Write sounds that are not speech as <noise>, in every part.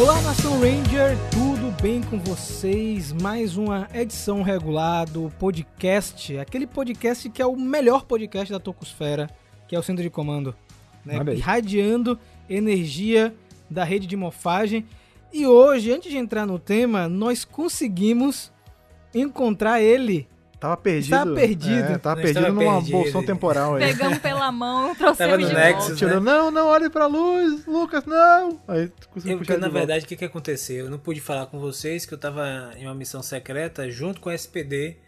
Olá, Nação Ranger, tudo bem com vocês? Mais uma edição regular do podcast, aquele podcast que é o melhor podcast da Tocosfera, que é o Centro de Comando, né? Irradiando energia da rede de mofagem. E hoje, antes de entrar no tema, nós conseguimos encontrar ele. Tava perdido. Estava perdido. É, tava Não perdido numa perdido. bolsão temporal aí. Pegamos pela mão, <laughs> Tava trouxemos no de Nexus, volta. Tirou, não, não, olhe pra luz, Lucas, não. Aí tu conseguiu puxar na verdade, o que, que aconteceu? Eu não pude falar com vocês que eu tava em uma missão secreta junto com a SPD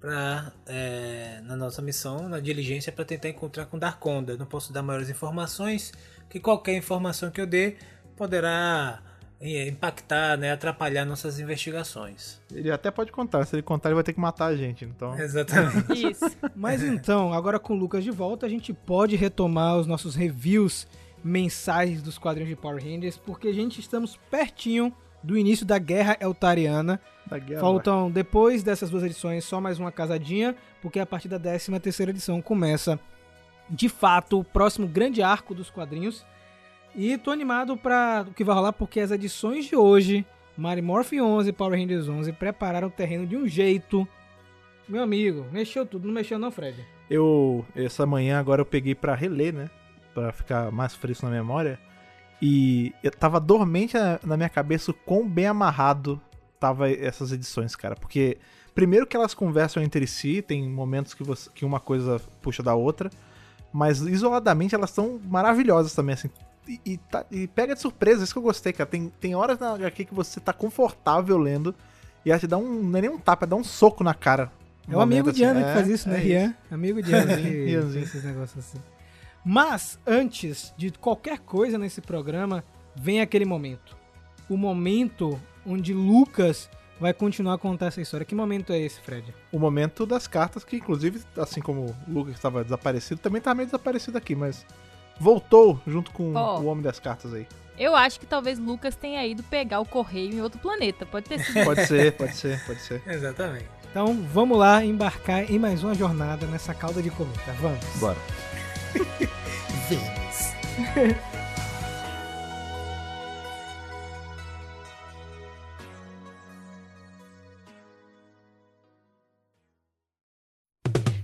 pra, é, na nossa missão, na diligência, para tentar encontrar com Darkonda. Não posso dar maiores informações, que qualquer informação que eu dê poderá impactar, né, atrapalhar nossas investigações. Ele até pode contar, se ele contar ele vai ter que matar a gente, então... Exatamente. Isso. <laughs> Mas então, agora com o Lucas de volta, a gente pode retomar os nossos reviews mensais dos quadrinhos de Power Rangers, porque, gente, estamos pertinho do início da Guerra Eltariana. Da guerra. Faltam, depois dessas duas edições, só mais uma casadinha, porque a partir da 13 terceira edição começa, de fato, o próximo grande arco dos quadrinhos. E tô animado para o que vai rolar, porque as edições de hoje, Mary Morphin 11 e Power Rangers 11, prepararam o terreno de um jeito... Meu amigo, mexeu tudo, não mexeu não, Fred? Eu, essa manhã agora eu peguei pra reler, né? Pra ficar mais fresco na memória. E eu tava dormente na, na minha cabeça o quão bem amarrado tava essas edições, cara. Porque, primeiro que elas conversam entre si, tem momentos que, você, que uma coisa puxa da outra. Mas isoladamente elas são maravilhosas também, assim. E, e tá- e pega de surpresa, isso que eu gostei, cara. Tem, tem horas na HQ que você tá confortável lendo. E ela te dá um. Não é nem um tapa, é dar um soco na cara. É o amigo de Ana que É, faz isso, né, é Rian? Amigo de Ana que <laughs> faz esses negócios assim. Mas, antes de qualquer coisa nesse programa, vem aquele momento. O momento onde Lucas vai continuar a contar essa história. Que momento é esse, Fred? o momento das cartas, que inclusive, assim como o Lucas estava desaparecido, também tá meio desaparecido aqui, mas voltou junto com Ó. o Homem das Cartas aí. Eu acho que talvez Lucas tenha ido pegar o correio em outro planeta. Pode ter sido. <laughs> Pode ser, pode ser, pode ser. Exatamente. Então, vamos lá embarcar em mais uma jornada nessa cauda de cometa. Vamos. Bora. <laughs> Vênus.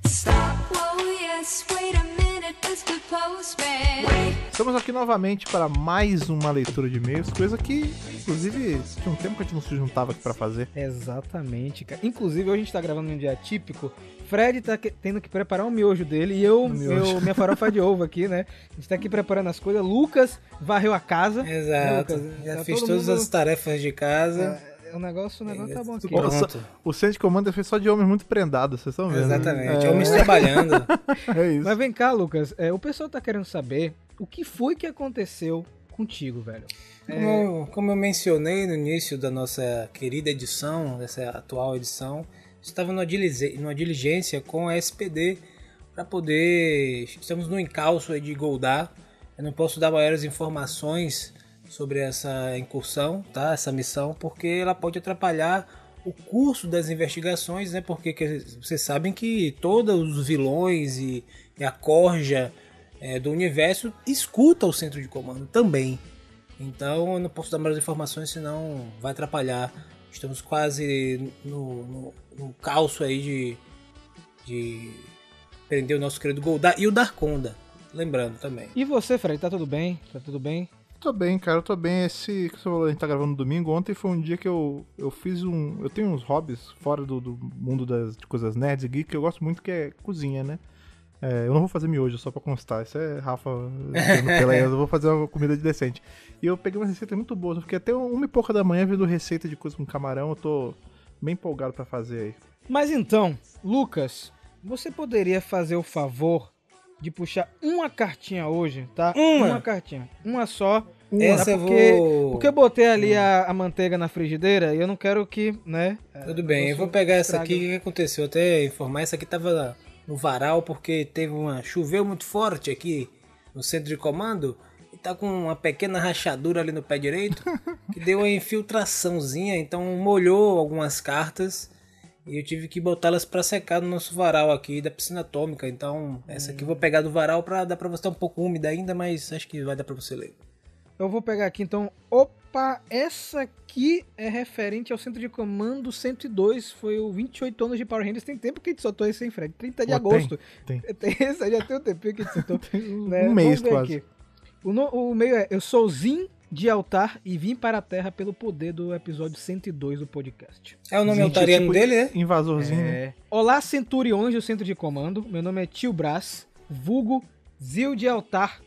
Stop, whoa, yes, wait a. Estamos aqui novamente para mais uma leitura de e-mails, coisa que, inclusive, tinha um tempo que a gente não se juntava aqui para fazer. Exatamente, cara. Inclusive, hoje a gente tá gravando num dia típico. Fred tá que- tendo que preparar o miojo dele e eu, O miojo. eu minha farofa de ovo aqui, né? A gente tá aqui preparando as coisas. Lucas varreu a casa. Exato. Lucas, Já tá fiz todo todas mundo- as tarefas de casa. É, o negócio, o negócio tá bom aqui. Pronto. O centro de comando é feito só de homens muito prendados, vocês estão vendo? Exatamente. É, Homens trabalhando. <laughs> é isso. Mas vem cá, Lucas. é, o pessoal tá querendo saber o que foi que aconteceu contigo, velho. Como, eu, como eu mencionei no início da nossa querida edição, dessa atual edição, estava numa dilige- numa diligência com a SPD para poder. Estamos no encalço aí de Goldar. Eu não posso dar maiores informações sobre essa incursão, tá? Essa missão, porque ela pode atrapalhar o curso das investigações, né? Porque que- vocês sabem que todos os vilões e, e a corja é, do universo escuta o centro de comando também. Então eu não posso dar mais informações, senão vai atrapalhar. Estamos quase no, no, no calço aí de, de prender o nosso querido Goldar e o Darkonda. Lembrando também. E você, Fred, tá tudo bem? Tá tudo bem? Tô bem, cara, eu tô bem. Esse que você falou, a gente tá gravando no domingo. Ontem foi um dia que eu, eu fiz um. Eu tenho uns hobbies fora do, do mundo das de coisas nerds e geek que eu gosto muito, que é cozinha, né? É, eu não vou fazer miojo, só pra constar. Isso é Rafa <laughs> pela eu vou fazer uma comida de decente. E eu peguei uma receita muito boa. Eu fiquei até uma e pouca da manhã vendo receita de coisa com camarão. Eu tô bem empolgado pra fazer aí. Mas então, Lucas, você poderia fazer o favor de puxar uma cartinha hoje, tá? Uma? cartinha. Uma só. Essa Tá? eu porque, vou. porque eu botei ali a, a manteiga na frigideira e eu não quero que, né? Tudo bem, eu vou pegar essa aqui. O que que aconteceu? Até informar, essa aqui tava no varal porque teve uma. choveu muito forte aqui no centro de comando e tá com uma pequena rachadura ali no pé direito <laughs> que deu uma infiltraçãozinha, então molhou algumas cartas e eu tive que botá-las para secar no nosso varal aqui da piscina atômica. Então, essa aqui eu vou pegar do varal para dar para você estar um pouco úmida ainda, mas acho que vai dar para você ler. Eu vou pegar aqui então. Opa! Essa aqui é referente ao centro de comando 102. Foi o 28 anos de Power Rangers. Tem tempo que a gente soltou esse em Fred. 30 de Pô, agosto. tem, <laughs> Tem, já tem um tempinho que a gente soltou. <laughs> Um né? mês quase. aqui. O, no- o meio é: Eu sou Zin de altar e vim para a terra pelo poder do episódio 102 do podcast. É o nome Gente, altariano tipo, dele, né? Invasorzinho, né? É. Olá, centuriões do centro de comando. Meu nome é Tio Brás, vulgo Zil de altar,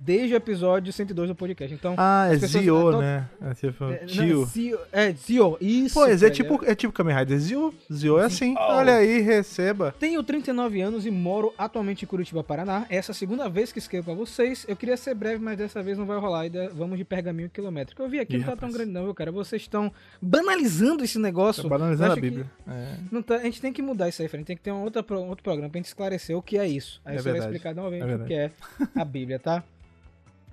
desde o episódio 102 do podcast. Então, Ah, é pessoas Zio, adotam- né? É tipo, é, não, tio. Zio, é, Zio, isso. Pô, esse é tipo, é tipo Kamen Rider. Zio, Zio é assim. Oh. Olha aí, receba. Tenho 39 anos e moro atualmente em Curitiba, Paraná. Essa é a segunda vez que escrevo pra vocês. Eu queria ser breve, mas dessa vez não vai rolar. Ainda vamos de pergaminho quilométrico. Eu vi aqui, Ih, não tá tão grande não, viu, cara? Vocês estão banalizando esse negócio. Tá banalizando a Bíblia. É. Não tá- a gente tem que mudar isso aí, Fred. Tem que ter um outra, pro- outro programa pra gente esclarecer o que é isso. Aí É você vai verdade. explicar novamente É o que é a Bíblia, tá? <laughs>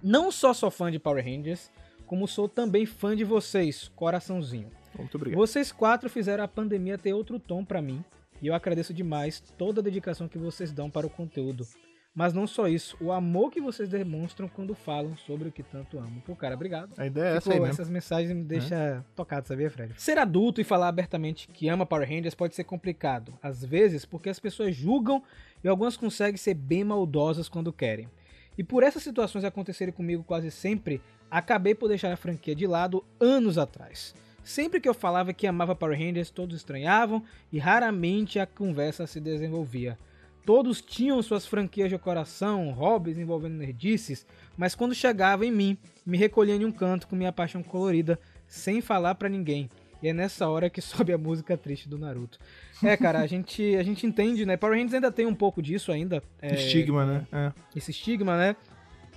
Não só sou fã de Power Rangers, como sou também fã de vocês, coraçãozinho. Muito obrigado. Vocês quatro fizeram a pandemia ter outro tom pra mim, e eu agradeço demais toda a dedicação que vocês dão para o conteúdo. Mas não só isso, o amor que vocês demonstram quando falam sobre o que tanto amo. Pô, cara, obrigado. A ideia é essa aí mesmo. essas mensagens me deixam tocado, sabia, Fred? Ser adulto e falar abertamente que ama Power Rangers pode ser complicado, às vezes porque as pessoas julgam e algumas conseguem ser bem maldosas quando querem. E por essas situações acontecerem comigo quase sempre, acabei por deixar a franquia de lado anos atrás. Sempre que eu falava que amava Power Rangers, todos estranhavam e raramente a conversa se desenvolvia. Todos tinham suas franquias de coração, hobbies envolvendo nerdices, mas quando chegava em mim, me recolhia em um canto com minha paixão colorida, sem falar pra ninguém. E é nessa hora que <laughs> sobe a música triste do Naruto. É, cara, a gente, a gente entende, né? Power Rangers ainda tem um pouco disso ainda. é, Estigma, né? É. esse estigma, né?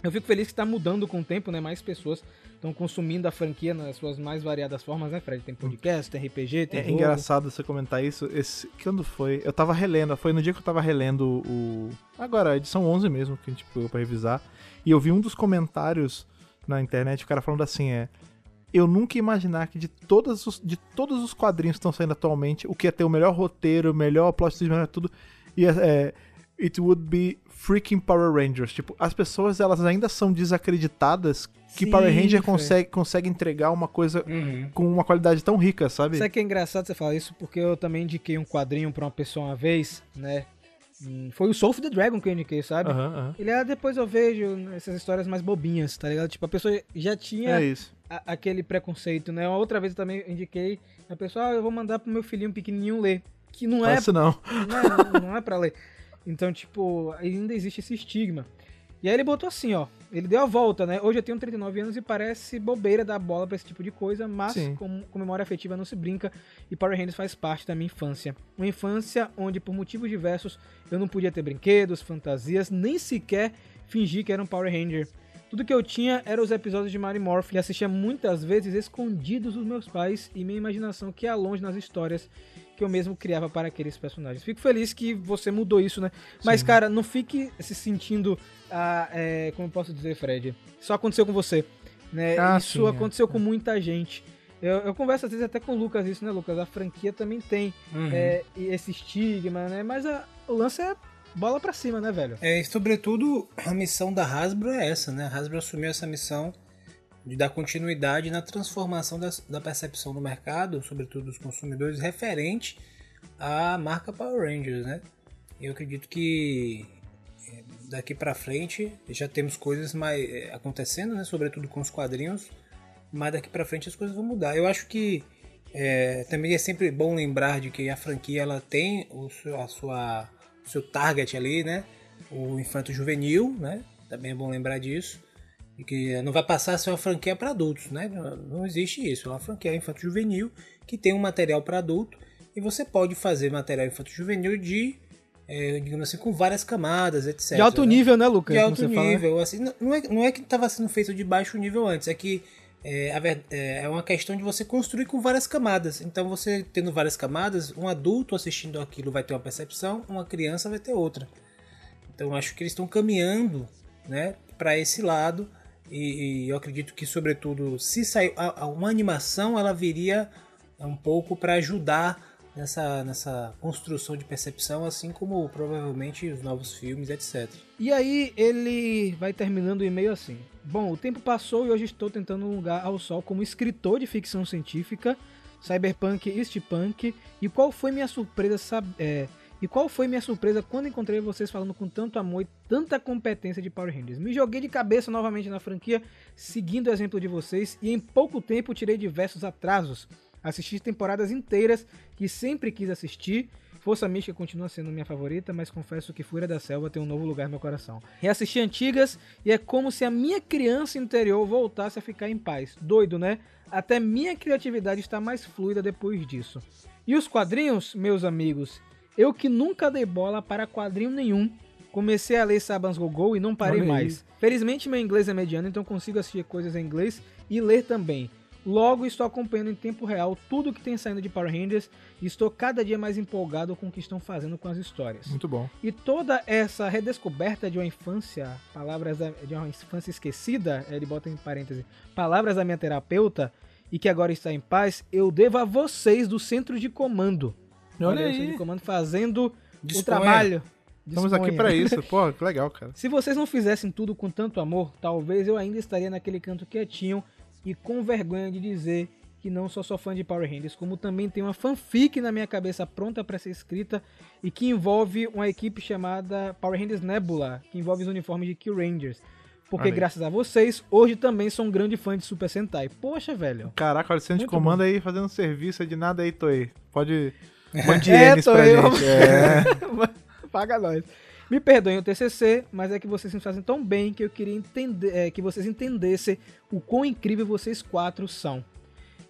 Eu fico feliz que está mudando com o tempo, né? Mais pessoas estão consumindo a franquia nas suas mais variadas formas, né, Fred? Tem podcast, tem RPG, tem É jogo. engraçado você comentar isso. Esse, quando foi? Eu tava relendo, foi no dia que eu tava relendo o. Agora, a edição 11 mesmo, que a gente pegou pra revisar. E eu vi um dos comentários na internet, o cara falando assim: é. Eu nunca ia imaginar que de, todas os, de todos os quadrinhos que estão saindo atualmente, o que ia ter o melhor roteiro, o melhor plot twist, melhor tudo, ia, é, it would be freaking Power Rangers. Tipo, as pessoas elas ainda são desacreditadas que Sim, Power Ranger consegue, consegue entregar uma coisa Uhum. com uma qualidade tão rica, sabe? Sabe que é engraçado você falar isso? Porque eu também indiquei um quadrinho pra uma pessoa uma vez, né? Hum, Foi o Soul of the Dragon que eu indiquei, sabe? Aham, aham. Ele, ah, depois eu vejo essas histórias mais bobinhas, tá ligado? Tipo, a pessoa já tinha É isso. A- aquele preconceito, né? Outra vez eu também indiquei, a pessoa, ah, eu vou mandar pro meu filhinho pequenininho ler. Que não é isso não. <laughs> não é, não é pra ler. Então, tipo, ainda existe esse estigma. E aí ele botou assim, ó. Ele deu a volta, né? Hoje eu tenho 39 anos e parece bobeira dar bola pra esse tipo de coisa, mas com, com memória afetiva não se brinca e Power Rangers faz parte da minha infância. Uma infância onde, por motivos diversos, eu não podia ter brinquedos, fantasias, nem sequer fingir que era um Power Ranger. Tudo que eu tinha eram os episódios de Mary Morph e assistia muitas vezes escondidos dos meus pais e minha imaginação que ia longe nas histórias que eu mesmo criava para aqueles personagens. Fico feliz que você mudou isso, né? Mas, cara, não fique se sentindo, ah, é, como eu posso dizer, Fred? Só aconteceu com você, né? Ah, isso sim, é. aconteceu com muita gente. Eu, eu converso às vezes até com o Lucas isso, né, Lucas? A franquia também tem Uhum. é, esse estigma, né? Mas a- o lance é bola pra cima, né, velho? É, e sobretudo, a missão da Hasbro é essa, né? A Hasbro assumiu essa missão de dar continuidade na transformação das- da percepção do mercado, sobretudo dos consumidores, referente à marca Power Rangers, né? Eu acredito que é, daqui pra frente já temos coisas mais é, acontecendo, né? Sobretudo com os quadrinhos, mas daqui pra frente as coisas vão mudar. Eu acho que é, também é sempre bom lembrar de que a franquia ela tem o a sua, seu target ali, né? O infanto juvenil, né? Também é bom lembrar disso. E que não vai passar a ser uma franquia para adultos, né? Não- existe isso. É uma franquia infanto juvenil que tem um material para adulto e você pode fazer material infanto juvenil de, é, digamos assim, com várias camadas, etc. De alto né? nível, né, Lucas? de alto né? nível. Assim, não, é, não é que estava sendo feito de baixo nível antes, é que é, é é uma questão de você construir com várias camadas. Então, você tendo várias camadas, um adulto assistindo aquilo vai ter uma percepção, uma criança vai ter outra. Então, acho que eles estão caminhando né, para esse lado. E, e eu acredito que, sobretudo, se a- uma animação, ela viria um pouco para ajudar nessa, nessa construção de percepção, assim como provavelmente os novos filmes, etc. E aí ele vai terminando o e-mail assim. Bom, o tempo passou e hoje estou tentando um lugar ao sol como escritor de ficção científica, cyberpunk e steampunk. E qual foi minha surpresa, é, e qual foi minha surpresa quando encontrei vocês falando com tanto amor e tanta competência de Power Rangers? Me joguei de cabeça novamente na franquia, seguindo o exemplo de vocês, e em pouco tempo tirei diversos atrasos. Assisti temporadas inteiras que sempre quis assistir. Força Mística continua sendo minha favorita, mas confesso que Fúria da Selva tem um novo lugar no meu coração. Reassisti antigas e é como se a minha criança interior voltasse a ficar em paz. Doido, né? Até minha criatividade está mais fluida depois disso. E os quadrinhos, meus amigos? Eu que nunca dei bola para quadrinho nenhum. Comecei a ler Sabans Go e não parei aí. mais. Felizmente meu inglês é mediano, então consigo assistir coisas em inglês e ler também. Logo estou acompanhando em tempo real tudo que tem saindo de Power Rangers e estou cada dia mais empolgado com o que estão fazendo com as histórias. Muito bom. E toda essa redescoberta de uma infância, palavras da- de uma infância esquecida, ele bota em parêntese, palavras da minha terapeuta, e que agora está em paz, eu devo a vocês do centro de comando. Olha o centro aí. de comando fazendo o Disponha. trabalho. Estamos Disponha. aqui pra <laughs> isso. Pô, que legal, cara. Se vocês não fizessem tudo com tanto amor, talvez eu ainda estaria naquele canto quietinho e com vergonha de dizer que não só sou fã de Power Rangers, como também tem uma fanfic na minha cabeça pronta para ser escrita e que envolve uma equipe chamada Power Rangers Nebula, que envolve os uniformes de Kill Rangers. Porque aí. graças a vocês, hoje também sou um grande fã de Super Sentai. Poxa, velho. Caraca, olha o centro de comando aí fazendo serviço é de nada aí, Toei. Pode. <laughs> Mande É, ienes pra gente. É. Paga nós. Me perdoem o TCC, mas é que vocês me fazem tão bem que eu queria entender, é, que vocês entendessem o quão incrível vocês quatro são.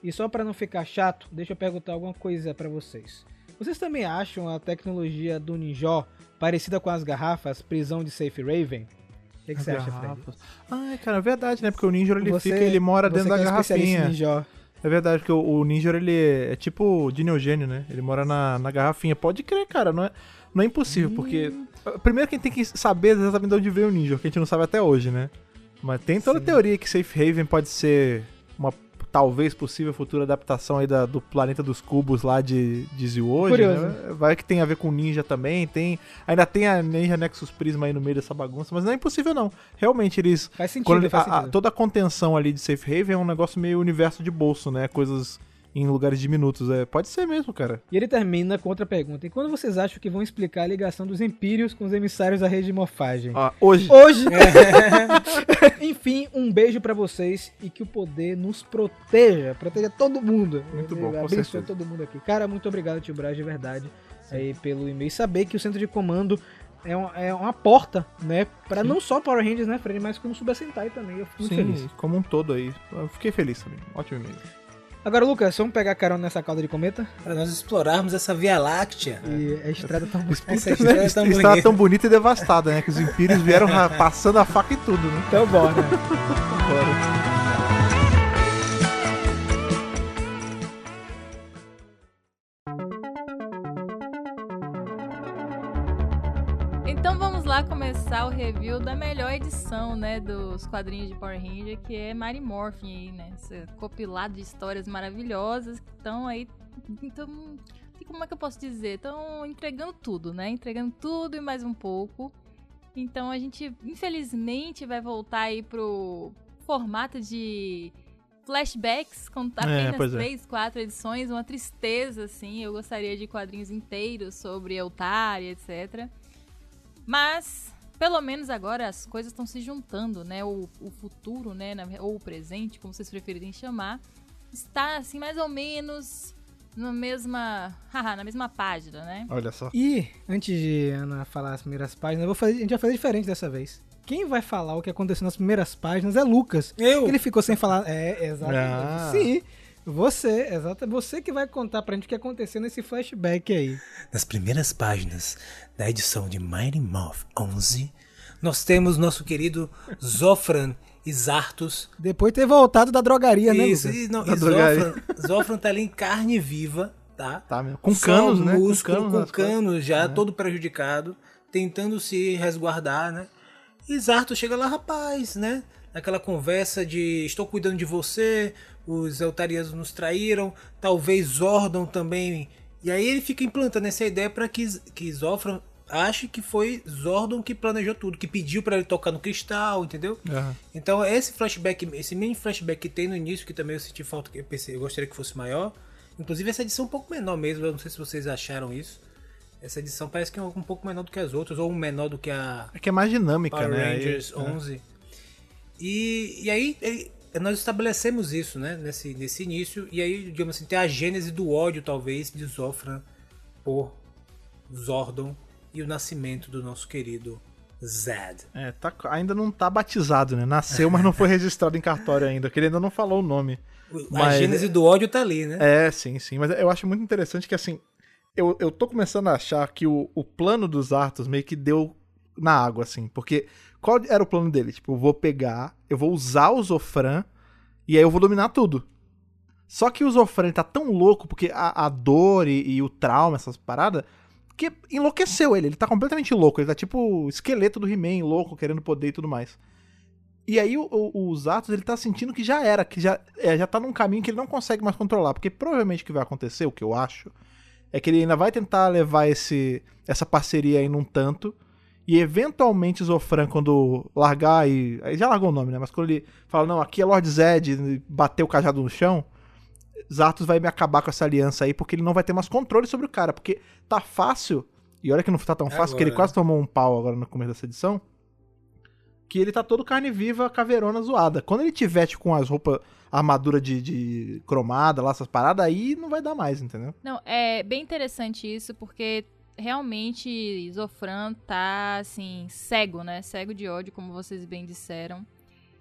E só pra não ficar chato, deixa eu perguntar alguma coisa pra vocês. Vocês também acham a tecnologia do Ninja parecida com as garrafas prisão de Safe Raven? O que, que você acha, Fred? Ai, cara, é verdade, né? Porque o Ninja ele Você- fica, ele mora dentro da é um garrafinha. Ninja. É verdade, porque o, o Ninja ele é, tipo de Neogênio, né? Ele mora na, na garrafinha. Pode crer, cara, não é, não é impossível, porque. Primeiro quem tem que saber exatamente de onde veio o Ninja, que a gente não sabe até hoje, né? Mas tem toda a teoria que Safe Haven pode ser uma talvez possível futura adaptação aí da- do planeta dos cubos lá de, de Curioso. né? Vai que tem a ver com Ninja também, tem... Ainda tem a Ninja Nexus Prisma aí no meio dessa bagunça, mas não é impossível não. Realmente eles Faz sentido, quando faz a- a- toda a contenção ali de Safe Haven é um negócio meio universo de bolso, né? Coisas em lugares diminutos. É, pode ser mesmo, cara. E ele termina com outra pergunta. E quando vocês acham que vão explicar a ligação dos Empírios com os emissários da rede de morfagem? Ó, hoje. Hoje. <laughs> Enfim, um beijo pra vocês e que o poder nos proteja. Proteja todo mundo. Muito bom, Abençoe todo mundo aqui. Cara, muito obrigado, Tio Braz, de verdade, aí pelo e-mail. Saber que o centro de comando é uma, é uma porta, né? Pra não só Power Rangers, né, Fred, mas como Super Sentai também. Eu fico muito Sim, feliz. como um todo aí. Eu fiquei feliz também. Ótimo e-mail. Agora, Lucas, vamos pegar carona nessa cauda de cometa? Para nós explorarmos essa Via Láctea. E a estrada tá muito Essa história é tão Estava bonita. tão bonita e devastada, né? Que os Impérios vieram ra- passando a faca e tudo, né? Então bora. <laughs> Então começar o review da melhor edição, né, dos quadrinhos de Power Ranger, que é Mary Morphin aí, né? Esse compilado de histórias maravilhosas que estão aí. Então, como é que eu posso dizer? Estão entregando tudo, né? Entregando tudo e mais um pouco. Então a gente, infelizmente, vai voltar aí pro formato de flashbacks, com apenas pois é. três, quatro edições, uma tristeza, assim. Eu gostaria de quadrinhos inteiros sobre Eltaria, etc. Mas, pelo menos agora as coisas estão se juntando, né? O, o futuro, né? na- ou o presente, como vocês preferirem chamar, está assim mais ou menos na mesma, <laughs> haha, na mesma página, né? Olha só. E, antes de Ana falar as primeiras páginas, eu vou fazer, a gente vai fazer diferente dessa vez. Quem vai falar o que aconteceu nas primeiras páginas é Lucas. Eu? Ele ficou sem falar. É, exatamente. Ah. Sim. Você, exato. Você que vai contar pra gente o que aconteceu nesse flashback aí. Nas primeiras páginas da edição de Mighty Moth 11, nós temos nosso querido Zofran <laughs> Isartus. Depois de ter voltado da drogaria, né, Isso, Lucas? e, não, Da e drogaria. Zofran, Zofran tá ali em carne viva, tá? Tá mesmo. Com Só canos, né? músculo, com com canos. canos, nas costas. já, todo prejudicado, tentando se resguardar, né? E Zarto chega lá, rapaz, né? Naquela conversa de estou cuidando de você, os Eltarianos nos traíram, talvez Zordon também E aí ele fica implantando essa ideia pra que, que Zofran ache que foi Zordon que planejou tudo, que pediu pra ele tocar no cristal, entendeu? Aham. Então esse flashback, esse mini flashback que tem no início, que também eu senti falta, que eu pensei, eu gostaria que fosse maior. Inclusive essa edição é um pouco menor mesmo, eu não sei se vocês acharam isso. Essa edição parece que é um pouco menor do que as outras, ou menor do que a É que é mais dinâmica, Power né? Rangers Aí- 11. E, e aí ele- nós estabelecemos isso, né, nesse, nesse início, e aí, digamos assim, tem a gênese do ódio, talvez, de Zofran por Zordon e o nascimento do nosso querido Zed. É, tá- ainda não tá batizado, né? Nasceu, mas não foi <laughs> registrado em cartório ainda, que ele ainda não falou o nome. A Mas- gênese do ódio tá ali, né? É, sim, sim. Mas eu acho muito interessante que, assim, eu, eu tô começando a achar que o, o plano dos Arthur meio que deu na água, assim. Porque qual era o plano dele? Tipo, eu vou pegar, eu vou usar o Zofran e aí eu vou dominar tudo. Só que o Zofran tá tão louco, porque a, a dor e, e o trauma, essas paradas, que enlouqueceu ele. Ele tá completamente louco. Ele tá tipo o esqueleto do He-Man, louco, querendo poder e tudo mais. E aí o, o, os Atos, ele tá sentindo que já era, que já, é, já tá num caminho que ele não consegue mais controlar. Porque provavelmente o que vai acontecer, o que eu acho, é que ele ainda vai tentar levar esse, essa parceria aí num tanto. E eventualmente Zofran, quando largar e. Aí já largou o nome, né? Mas quando ele fala, não, aqui é Lord Zed, e bater o cajado no chão, Zartos vai me acabar com essa aliança aí, porque ele não vai ter mais controle sobre o cara. Porque tá fácil, e olha que não tá tão É fácil, porque ele agora, quase tomou um pau agora no começo dessa edição. Que ele tá todo carne viva, caveirona zoada. Quando ele tiver, tipo, com as roupas, armadura de, de cromada, lá, essas paradas, aí não vai dar mais, entendeu? Não, é bem interessante isso, porque realmente Zofran tá, assim, cego, né? Cego de ódio, como vocês bem disseram.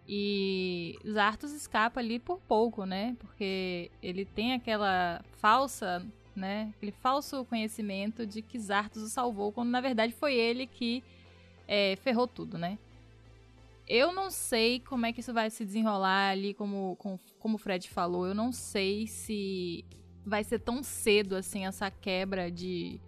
E Zartos escapa ali por pouco, né? Porque ele tem aquela falsa, né? Aquele falso conhecimento de que Zartos o salvou, quando na verdade foi ele que é, ferrou tudo, né? Eu não sei como é que isso vai se desenrolar ali, como, como, como o Fred falou. Eu não sei se vai ser tão cedo assim essa quebra de.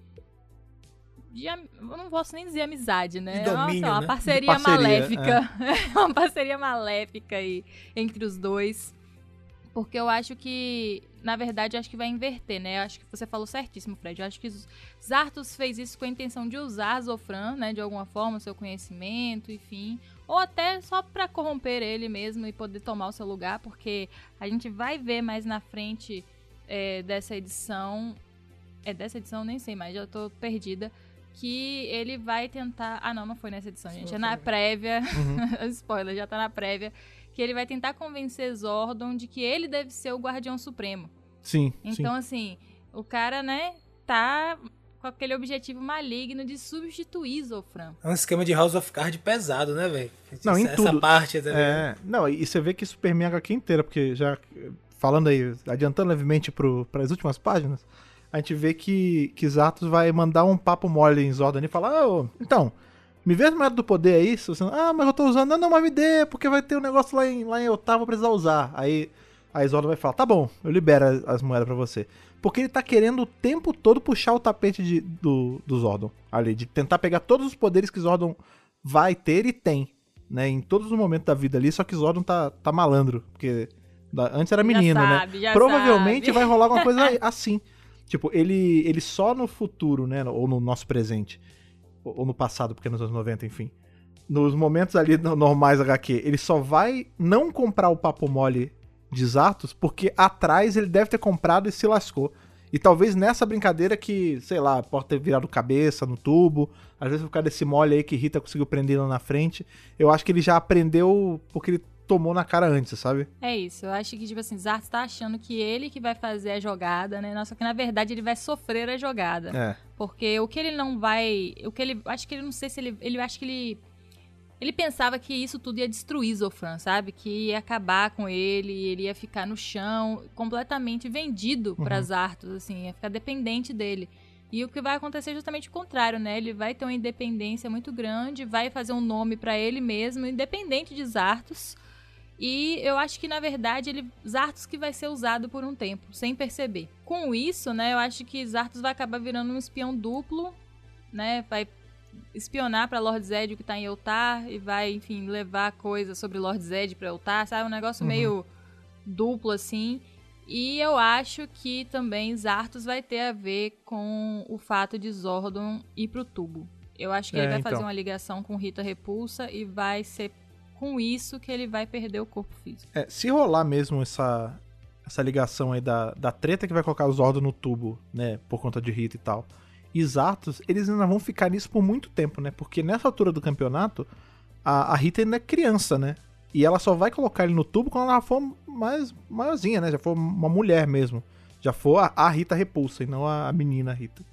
De eu não posso nem dizer amizade, né? De É domínio, uma né? parceria, parceria, maléfica. <laughs> uma parceria maléfica aí entre os dois. Porque eu acho que, na verdade, acho que vai inverter, né? Eu acho que você falou certíssimo, Fred. Eu acho que Zartos fez isso com a intenção de usar Zofran, né? De alguma forma, seu conhecimento, enfim. Ou até só pra corromper ele mesmo e poder tomar o seu lugar, porque a gente vai ver mais na frente é, dessa edição. É dessa edição, nem sei mais, já tô perdida. Que ele vai tentar. Ah, não, não foi nessa edição, gente. É na prévia. <laughs> Spoiler, já tá na prévia. Que ele vai tentar convencer Zordon de que ele deve ser o Guardião Supremo. Sim, Então, assim, o cara, né, tá com aquele objetivo maligno de substituir Zofran. É um esquema de House of Cards pesado, né, velho? Não, em essa, tudo. Essa parte sim. também. É, não, e você vê que isso permeia a HQ inteira, porque já falando aí, adiantando levemente para as últimas páginas, a gente vê que, que Zatos vai mandar um papo mole em Zordon e falar, ah, ô, então, me vê as moedas do poder aí, se você ah, mas eu tô usando, não, não, mas me dê, porque vai ter um negócio lá em, lá em Otávio, vou precisar usar. Aí a Zordon vai falar, tá bom, eu libero as, as moedas pra você. Porque ele tá querendo o tempo todo puxar o tapete de, do, do Zordon ali, de tentar pegar todos os poderes que Zordon vai ter e tem, né, em todos os momentos da vida ali, só que Zordon tá, tá malandro, porque antes era menino, né? sabe, já Provavelmente sabe. vai rolar alguma coisa <laughs> assim. Tipo, ele, ele só no futuro, né? Ou no nosso presente. Ou no passado, porque é nos anos 90, enfim. Nos momentos ali no- normais HQ, ele só vai não comprar o papo mole de Zatos, porque atrás ele deve ter comprado e se lascou. E talvez nessa brincadeira que, sei lá, pode ter virado cabeça no tubo, às vezes por causa desse mole aí que Rita conseguiu prender lá na frente, eu acho que ele já aprendeu porque ele tomou na cara antes, sabe? É isso, eu acho que, tipo assim, Zartos tá achando que ele que vai fazer a jogada, né? Só que na verdade ele vai sofrer a jogada. É. Porque o que ele não vai. O que ele. Acho que ele não sei se ele. Ele acho que ele. Ele pensava que isso tudo ia destruir Zofran, sabe? Que ia acabar com ele, ele ia ficar no chão, completamente vendido pra Zartos, assim, ia ficar dependente dele. E o que vai acontecer é justamente o contrário, né? Ele vai ter uma independência muito grande, vai fazer um nome pra ele mesmo, independente de Zartos. E eu acho que, na verdade, ele Zartos que vai ser usado por um tempo, sem perceber. Com isso, né, eu acho que Zartos vai acabar virando um espião duplo, né? Vai espionar pra Lord Zed que tá em Eltar e vai, enfim, levar coisas sobre Lord Zed pra Eltar, sabe? Um negócio Uhum. meio duplo, assim. E eu acho que também Zartos vai ter a ver com o fato de Zordon ir pro tubo. Eu acho que É, ele vai então. fazer uma ligação com Rita Repulsa e vai ser com isso que ele vai perder o corpo físico. É, se rolar mesmo essa, essa ligação aí da, da treta que vai colocar os Zordon no tubo, né, por conta de Rita e tal, e eles ainda vão ficar nisso por muito tempo, né, porque nessa altura do campeonato, a, a Rita ainda é criança, né, e ela só vai colocar ele no tubo quando ela for mais maiorzinha, né, já for uma mulher mesmo, já for a, a Rita Repulsa e não a, a menina Rita.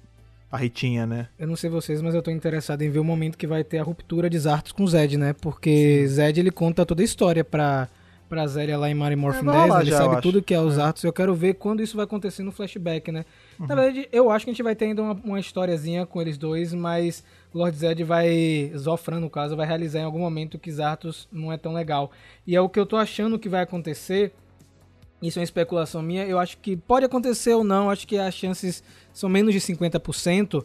A Ritinha, né? Eu não sei vocês, mas eu tô interessado em ver o momento que vai ter a ruptura de Zartos com Zed, né? Porque Zed ele conta toda a história pra, pra Zélia lá em Mario Morphin É, vai 10, rolar ele já, sabe acho. tudo que é os Zartos. Eu quero ver quando isso vai acontecer no flashback, né? Uhum. Na verdade, eu acho que a gente vai ter ainda uma, uma historiazinha com eles dois, mas Lord Zed vai, Zofran no caso, vai realizar em algum momento que Zartos não é tão legal. E é o que eu tô achando que vai acontecer. Isso é uma especulação minha. Eu acho que pode acontecer ou não. Acho que as chances são menos de 50%.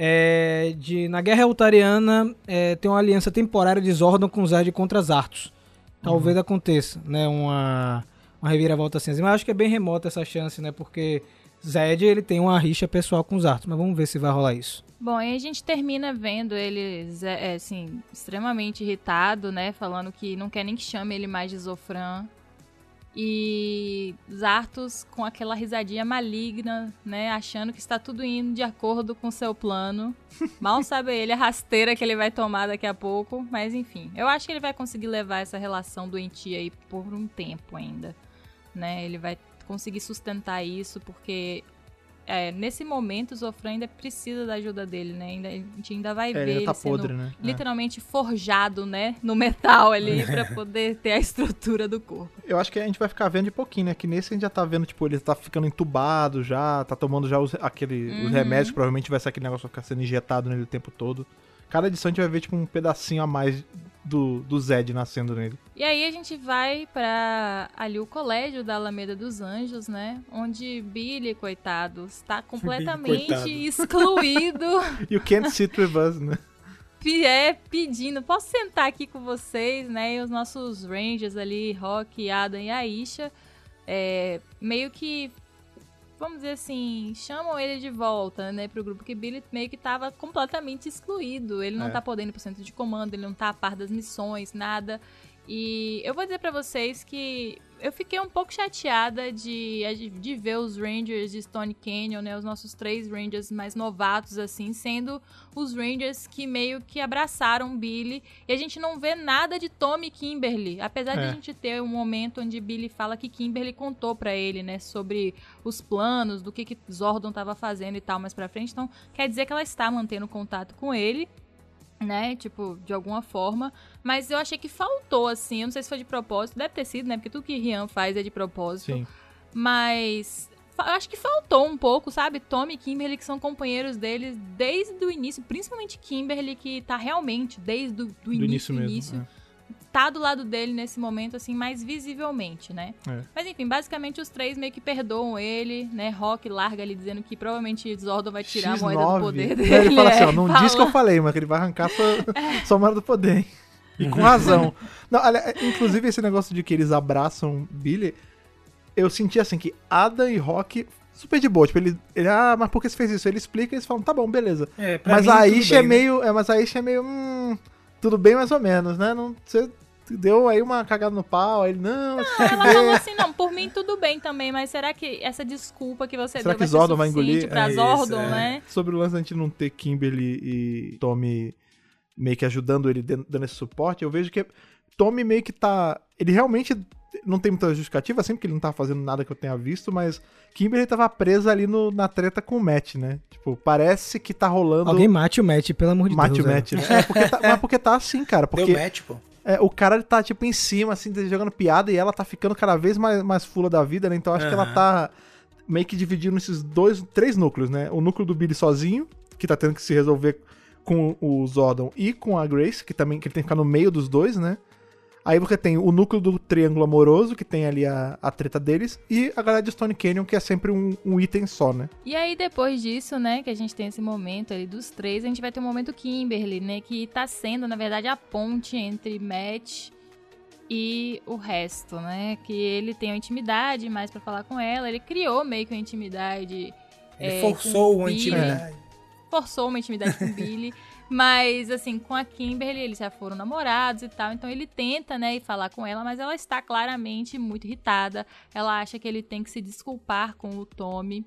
É, de na Guerra Eltariana é, ter uma aliança temporária de Zordon com Zed contra Zartos. Talvez aconteça, né? Uma, uma reviravolta assim. Mas acho que é bem remota essa chance, né? Porque Zed ele tem uma rixa pessoal com Zartos. Mas vamos ver se vai rolar isso. Bom, aí a gente termina vendo ele, é, assim, extremamente irritado, né? Falando que não quer nem que chame ele mais de Zofran. E Zartos com aquela risadinha maligna, né? Achando que está tudo indo de acordo com seu plano. <laughs> Mal sabe ele a rasteira que ele vai tomar daqui a pouco. Mas enfim, eu acho que ele vai conseguir levar essa relação doentia aí por um tempo ainda. Né? Ele vai conseguir sustentar isso, porque é, nesse momento o Zofran ainda precisa da ajuda dele, né? Ainda, a gente ainda vai É, ver ele ele tá sendo podre, né? É. literalmente forjado, né? No metal ali, <laughs> pra poder ter a estrutura do corpo. Eu acho que a gente vai ficar vendo de pouquinho, né? Que nesse a gente já tá vendo, tipo, ele tá ficando entubado já, tá tomando já os, aquele, os Uhum. remédios, que provavelmente vai ser aquele negócio ficar sendo injetado nele o tempo todo. Cada edição a gente vai ver, tipo, um pedacinho a mais do, do Zed nascendo nele. E aí a gente vai pra ali o colégio da Alameda dos Anjos, né? Onde Billy, coitado, está completamente coitado. <laughs> excluído. <laughs> You can't sit with us, né? É pedindo, posso sentar aqui com vocês, né? E os nossos Rangers ali, Rock, Adam e Aisha, é, meio que, vamos dizer assim, chamam ele de volta, né, pro grupo, que Billy meio que tava completamente excluído. Ele não É. tá podendo ir pro centro de comando, ele não tá a par das missões, nada. E eu vou dizer pra vocês que eu fiquei um pouco chateada de, de ver os Rangers de Stone Canyon, né? Os nossos três Rangers mais novatos, assim, sendo os Rangers que meio que abraçaram Billy. E a gente não vê nada de Tommy Kimberly. Apesar de É. a gente ter um momento onde Billy fala que Kimberly contou pra ele, né? Sobre os planos, do que, que Zordon tava fazendo e tal mais pra frente. Então, quer dizer que ela está mantendo contato com ele né? Tipo, de alguma forma. Mas eu achei que faltou, assim. Eu não sei se foi de propósito. Deve ter sido, né? Porque tudo que Rian faz é de propósito. Sim. Mas. Eu acho que faltou um pouco, sabe? Tommy e Kimberly, que são companheiros deles desde o início. Principalmente Kimberly, que tá realmente, desde o do Do início, início mesmo. início é. Tá do lado dele nesse momento, assim, mais visivelmente, né? É. Mas enfim, basicamente os três meio que perdoam ele, né? Rock larga ali dizendo que provavelmente Zordon vai tirar a moeda do poder dele. Ele fala assim, ó, é, não fala. diz que eu falei, mas que ele vai arrancar sua, <laughs> sua moeda do poder, hein? E com razão. <laughs> Não, olha, inclusive esse negócio de que eles abraçam Billy, eu senti assim que Ada e Rock super de boa. Tipo, ele, ele, ah, mas por que você fez isso? Ele explica e eles falam, tá bom, beleza. É, pra Mas mim, a tudo Aisha é bem, né? meio. É, mas a Aisha é meio. Tudo bem mais ou menos, né? Não, você deu aí uma cagada no pau, aí ele, não, Não, ela falou assim, não, por mim tudo bem também, mas será que essa desculpa que você Será deu que vai Zordon ser vai engolir? pra É isso, Zordon, é. né? sobre o lance da gente não ter Kimberly e Tommy meio que ajudando ele, dan- dando esse suporte, eu vejo que Tommy meio que tá. Ele realmente não tem muita justificativa, sempre que ele não tá fazendo nada que eu tenha visto, mas Kimberly tava presa ali no- na treta com o Matt, né? Tipo, parece que tá rolando. Alguém mate o Matt, pelo amor de Mate Deus. o é. Matt. né? É, porque tá, mas porque tá assim, cara. Deu Porque match, pô. é, o cara ele tá, tipo, em cima, assim, jogando piada, e ela tá ficando cada vez mais, mais fula da vida, né? Então acho que ela tá meio que dividindo esses dois, três núcleos, né? O núcleo do Billy sozinho, que tá tendo que se resolver com o Zordon e com a Grace, que também que ele tem que ficar no meio dos dois, né? Aí você tem o núcleo do triângulo amoroso, que tem ali a, a treta deles, e a galera de Stone Canyon, que é sempre um, um item só, né? E aí, depois disso, né, que a gente tem esse momento ali dos três, a gente vai ter o momento Kimberly, né, que tá sendo, na verdade, a ponte entre Matt e o resto, né? Que ele tem uma intimidade mais pra falar com ela. Ele criou meio que uma intimidade. Ele é, forçou uma intimidade. Forçou uma intimidade com o <laughs> Billy. Mas, assim, com a Kimberly, eles já foram namorados e tal. Então ele tenta, né, ir falar com ela, mas ela está claramente muito irritada. Ela acha que ele tem que se desculpar com o Tommy.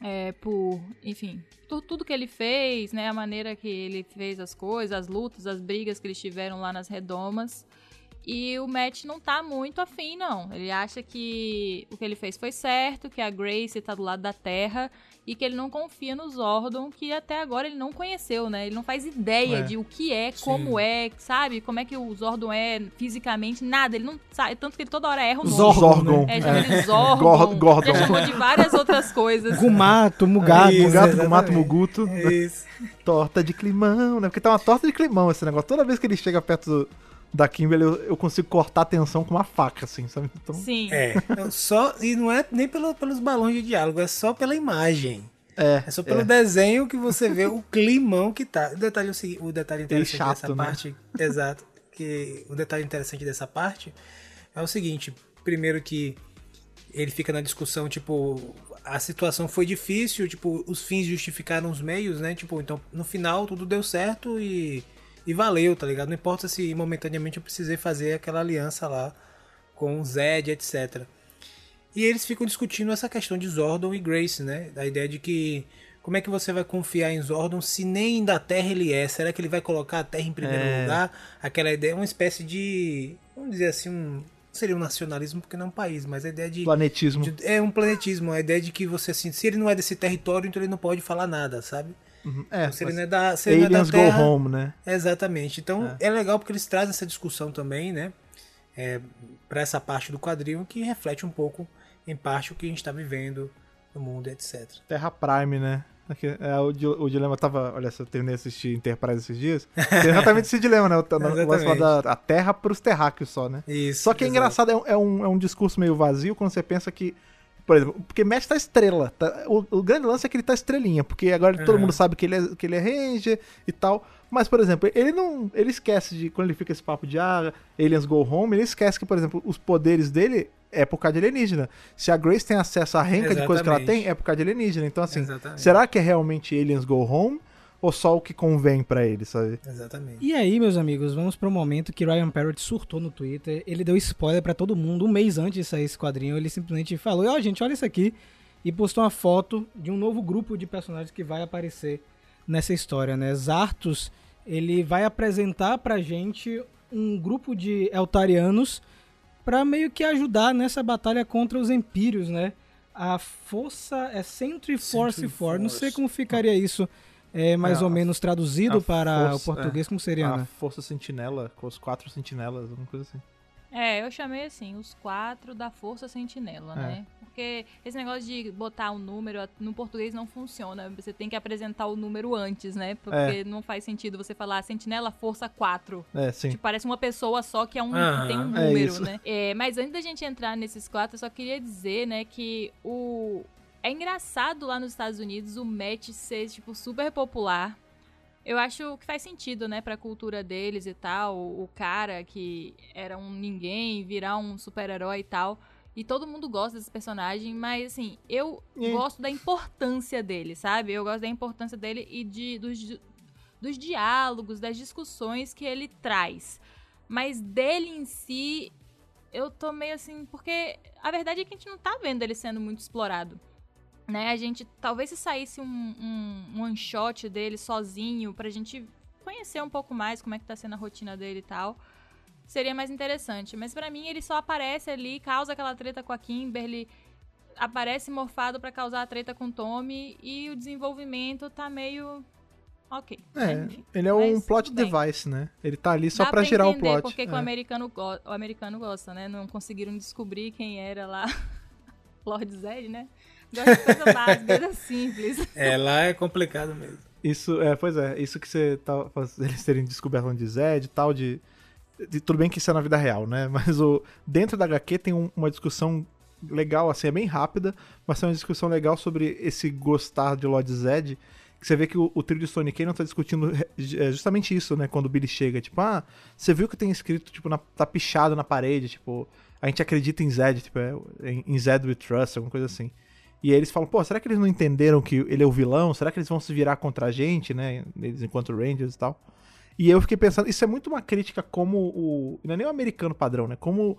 é, por, enfim, por tudo que ele fez, né? A maneira que ele fez as coisas, as lutas, as brigas que eles tiveram lá nas redomas. E o Matt não tá muito afim, não. Ele acha que o que ele fez foi certo, que a Grace tá do lado da Terra e que ele não confia no Zordon, que até agora ele não conheceu, né? Ele não faz ideia É. de o que é, Sim. como é, sabe? Como é que o Zordon é fisicamente, nada. Ele não sabe, tanto que ele toda hora erra o nome. Zorgon. É, chama É. ele Zordon. <laughs> Gor- Gordon. Já chamou de várias outras coisas. Gumato, Mugato. Isso, Mugato, exatamente. Gumato, Muguto. Isso. Torta de climão, né? Porque tá uma torta de climão esse negócio. Toda vez que ele chega perto do- da Kimberly, eu, eu consigo cortar a tensão com uma faca, assim, sabe? Então, Sim. É. <laughs> Então, Só, e não é nem pelo- pelos balões de diálogo, é só pela imagem. é. É só pelo é. desenho que você vê o climão que tá. O detalhe, é o detalhe interessante chato, dessa né? parte. Exato. Que o detalhe interessante dessa parte é o seguinte: primeiro que ele fica na discussão, tipo, a situação foi difícil, tipo, os fins justificaram os meios, né? Tipo, então no final tudo deu certo e, e valeu, tá ligado? Não importa se momentaneamente eu precisei fazer aquela aliança lá com o Zed, etc. E eles ficam discutindo essa questão de Zordon e Grace, né? Da ideia de que como é que você vai confiar em Zordon se nem da Terra ele é? Será que ele vai colocar a Terra em primeiro É. lugar? Aquela ideia, uma espécie de, vamos dizer assim, um não seria um nacionalismo porque não é um país, mas a ideia de, Planetismo. de- é um planetismo, a ideia de que você assim, se ele não é desse território, então ele não pode falar nada, sabe? Uhum. É, Se ele mas não é da, se ele não é da Aliens Go Terra, Home, né? Exatamente. Então é. legal porque eles trazem essa discussão também, né? É, para essa parte do quadrinho que reflete um pouco, em parte, o que a gente está vivendo no mundo, etc. Terra Prime, né? Aqui, é, o, o dilema tava. Olha, se eu terminei de assistir Enterprise esses dias. <laughs> Tem exatamente esse dilema, né? O, o negócio lá da a Terra pros terráqueos só, né? Isso. Só que é exato. engraçado, é é, um, é um discurso meio vazio quando você pensa que. Por exemplo, porque Matt tá estrela. tá- o, o grande lance é que ele tá estrelinha, porque agora todo Aham. mundo sabe que ele, é, que ele é Ranger e tal. Mas, por exemplo, ele não. Ele esquece de. Quando ele fica esse papo de ah, Aliens Go Home, ele esquece que, por exemplo, os poderes dele é por causa de alienígena. Se a Grace tem acesso à renca de coisa que ela Exatamente. tem, é por causa de alienígena. Então, assim, Exatamente. será que é realmente Aliens Go Home? Ou só o que convém pra ele, sabe? Exatamente. E aí, meus amigos, vamos pro momento que Ryan Parrott surtou no Twitter. Ele deu spoiler pra todo mundo um mês antes de sair esse quadrinho. Ele simplesmente falou: Ó, gente, olha isso aqui. E postou uma foto de um novo grupo de personagens que vai aparecer nessa história, né? Zartos, ele vai apresentar pra gente um grupo de Eltarianos pra meio que ajudar nessa batalha contra os Empírios, né? A força é Sentry Force Sentry 4. Não sei como ficaria isso é, mais É, ou a- menos traduzido para força, o português. Como seria, A né? Força Sentinela, com os quatro sentinelas, alguma coisa assim. É, eu chamei assim, os quatro da Força Sentinela, É. né? Porque esse negócio de botar um número no português não funciona. Você tem que apresentar o número antes, né? Porque não faz sentido você falar Sentinela Força 4. É, sim. Tipo, parece uma pessoa só que é um, tem um é número, né? É, mas antes da gente entrar nesses quatro, eu só queria dizer, né, que o. É engraçado lá nos Estados Unidos o match ser, tipo, super popular. Eu acho que faz sentido, né, pra cultura deles e tal. O, cara que era um ninguém virar um super-herói e tal. E todo mundo gosta desse personagem, mas assim, eu É. gosto da importância dele, sabe? Eu gosto da importância dele e de, dos, dos diálogos, das discussões que ele traz. Mas dele em si, eu tô meio assim, porque a verdade é que a gente não tá vendo ele sendo muito explorado. Né? A gente, talvez se saísse um, um, um one shot dele sozinho, pra gente conhecer um pouco mais como é que tá sendo a rotina dele e tal, seria mais interessante. Mas pra mim ele só aparece ali, causa aquela treta com a Kimberly, aparece morfado pra causar a treta com o Tommy e o desenvolvimento tá meio ok. É, Enfim. ele é um plot device, né? Ele tá ali só Dá pra girar o entender plot. porque que o, É. americano o americano gosta, né? Não conseguiram descobrir quem era lá <laughs> Lord Zed, né? Gosta de coisa básica, simples. <laughs> É, lá é complicado mesmo. Isso, é, pois é, isso que você tá eles terem descoberto onde Zed e tal, de, de- Tudo bem que isso é na vida real, né? <laughs> Mas o dentro da HQ tem um- uma discussão legal, assim, é bem rápida, mas é uma discussão legal sobre esse gostar de Lord Zed, Que você vê que o, o trio de Sonic Canyon tá discutindo é, justamente isso, né? Quando o Billy chega, tipo, ah, você viu que tem escrito, tipo, na, tá pichado na parede, tipo, a gente acredita em Zed, tipo, é, em, em Zed we trust, alguma coisa assim. E aí eles falam, pô, será que eles não entenderam que ele é o vilão? Será que eles vão se virar contra a gente, né? Eles enquanto Rangers e tal. E eu fiquei pensando, isso é muito uma crítica como o. Não é nem o americano padrão, né? Como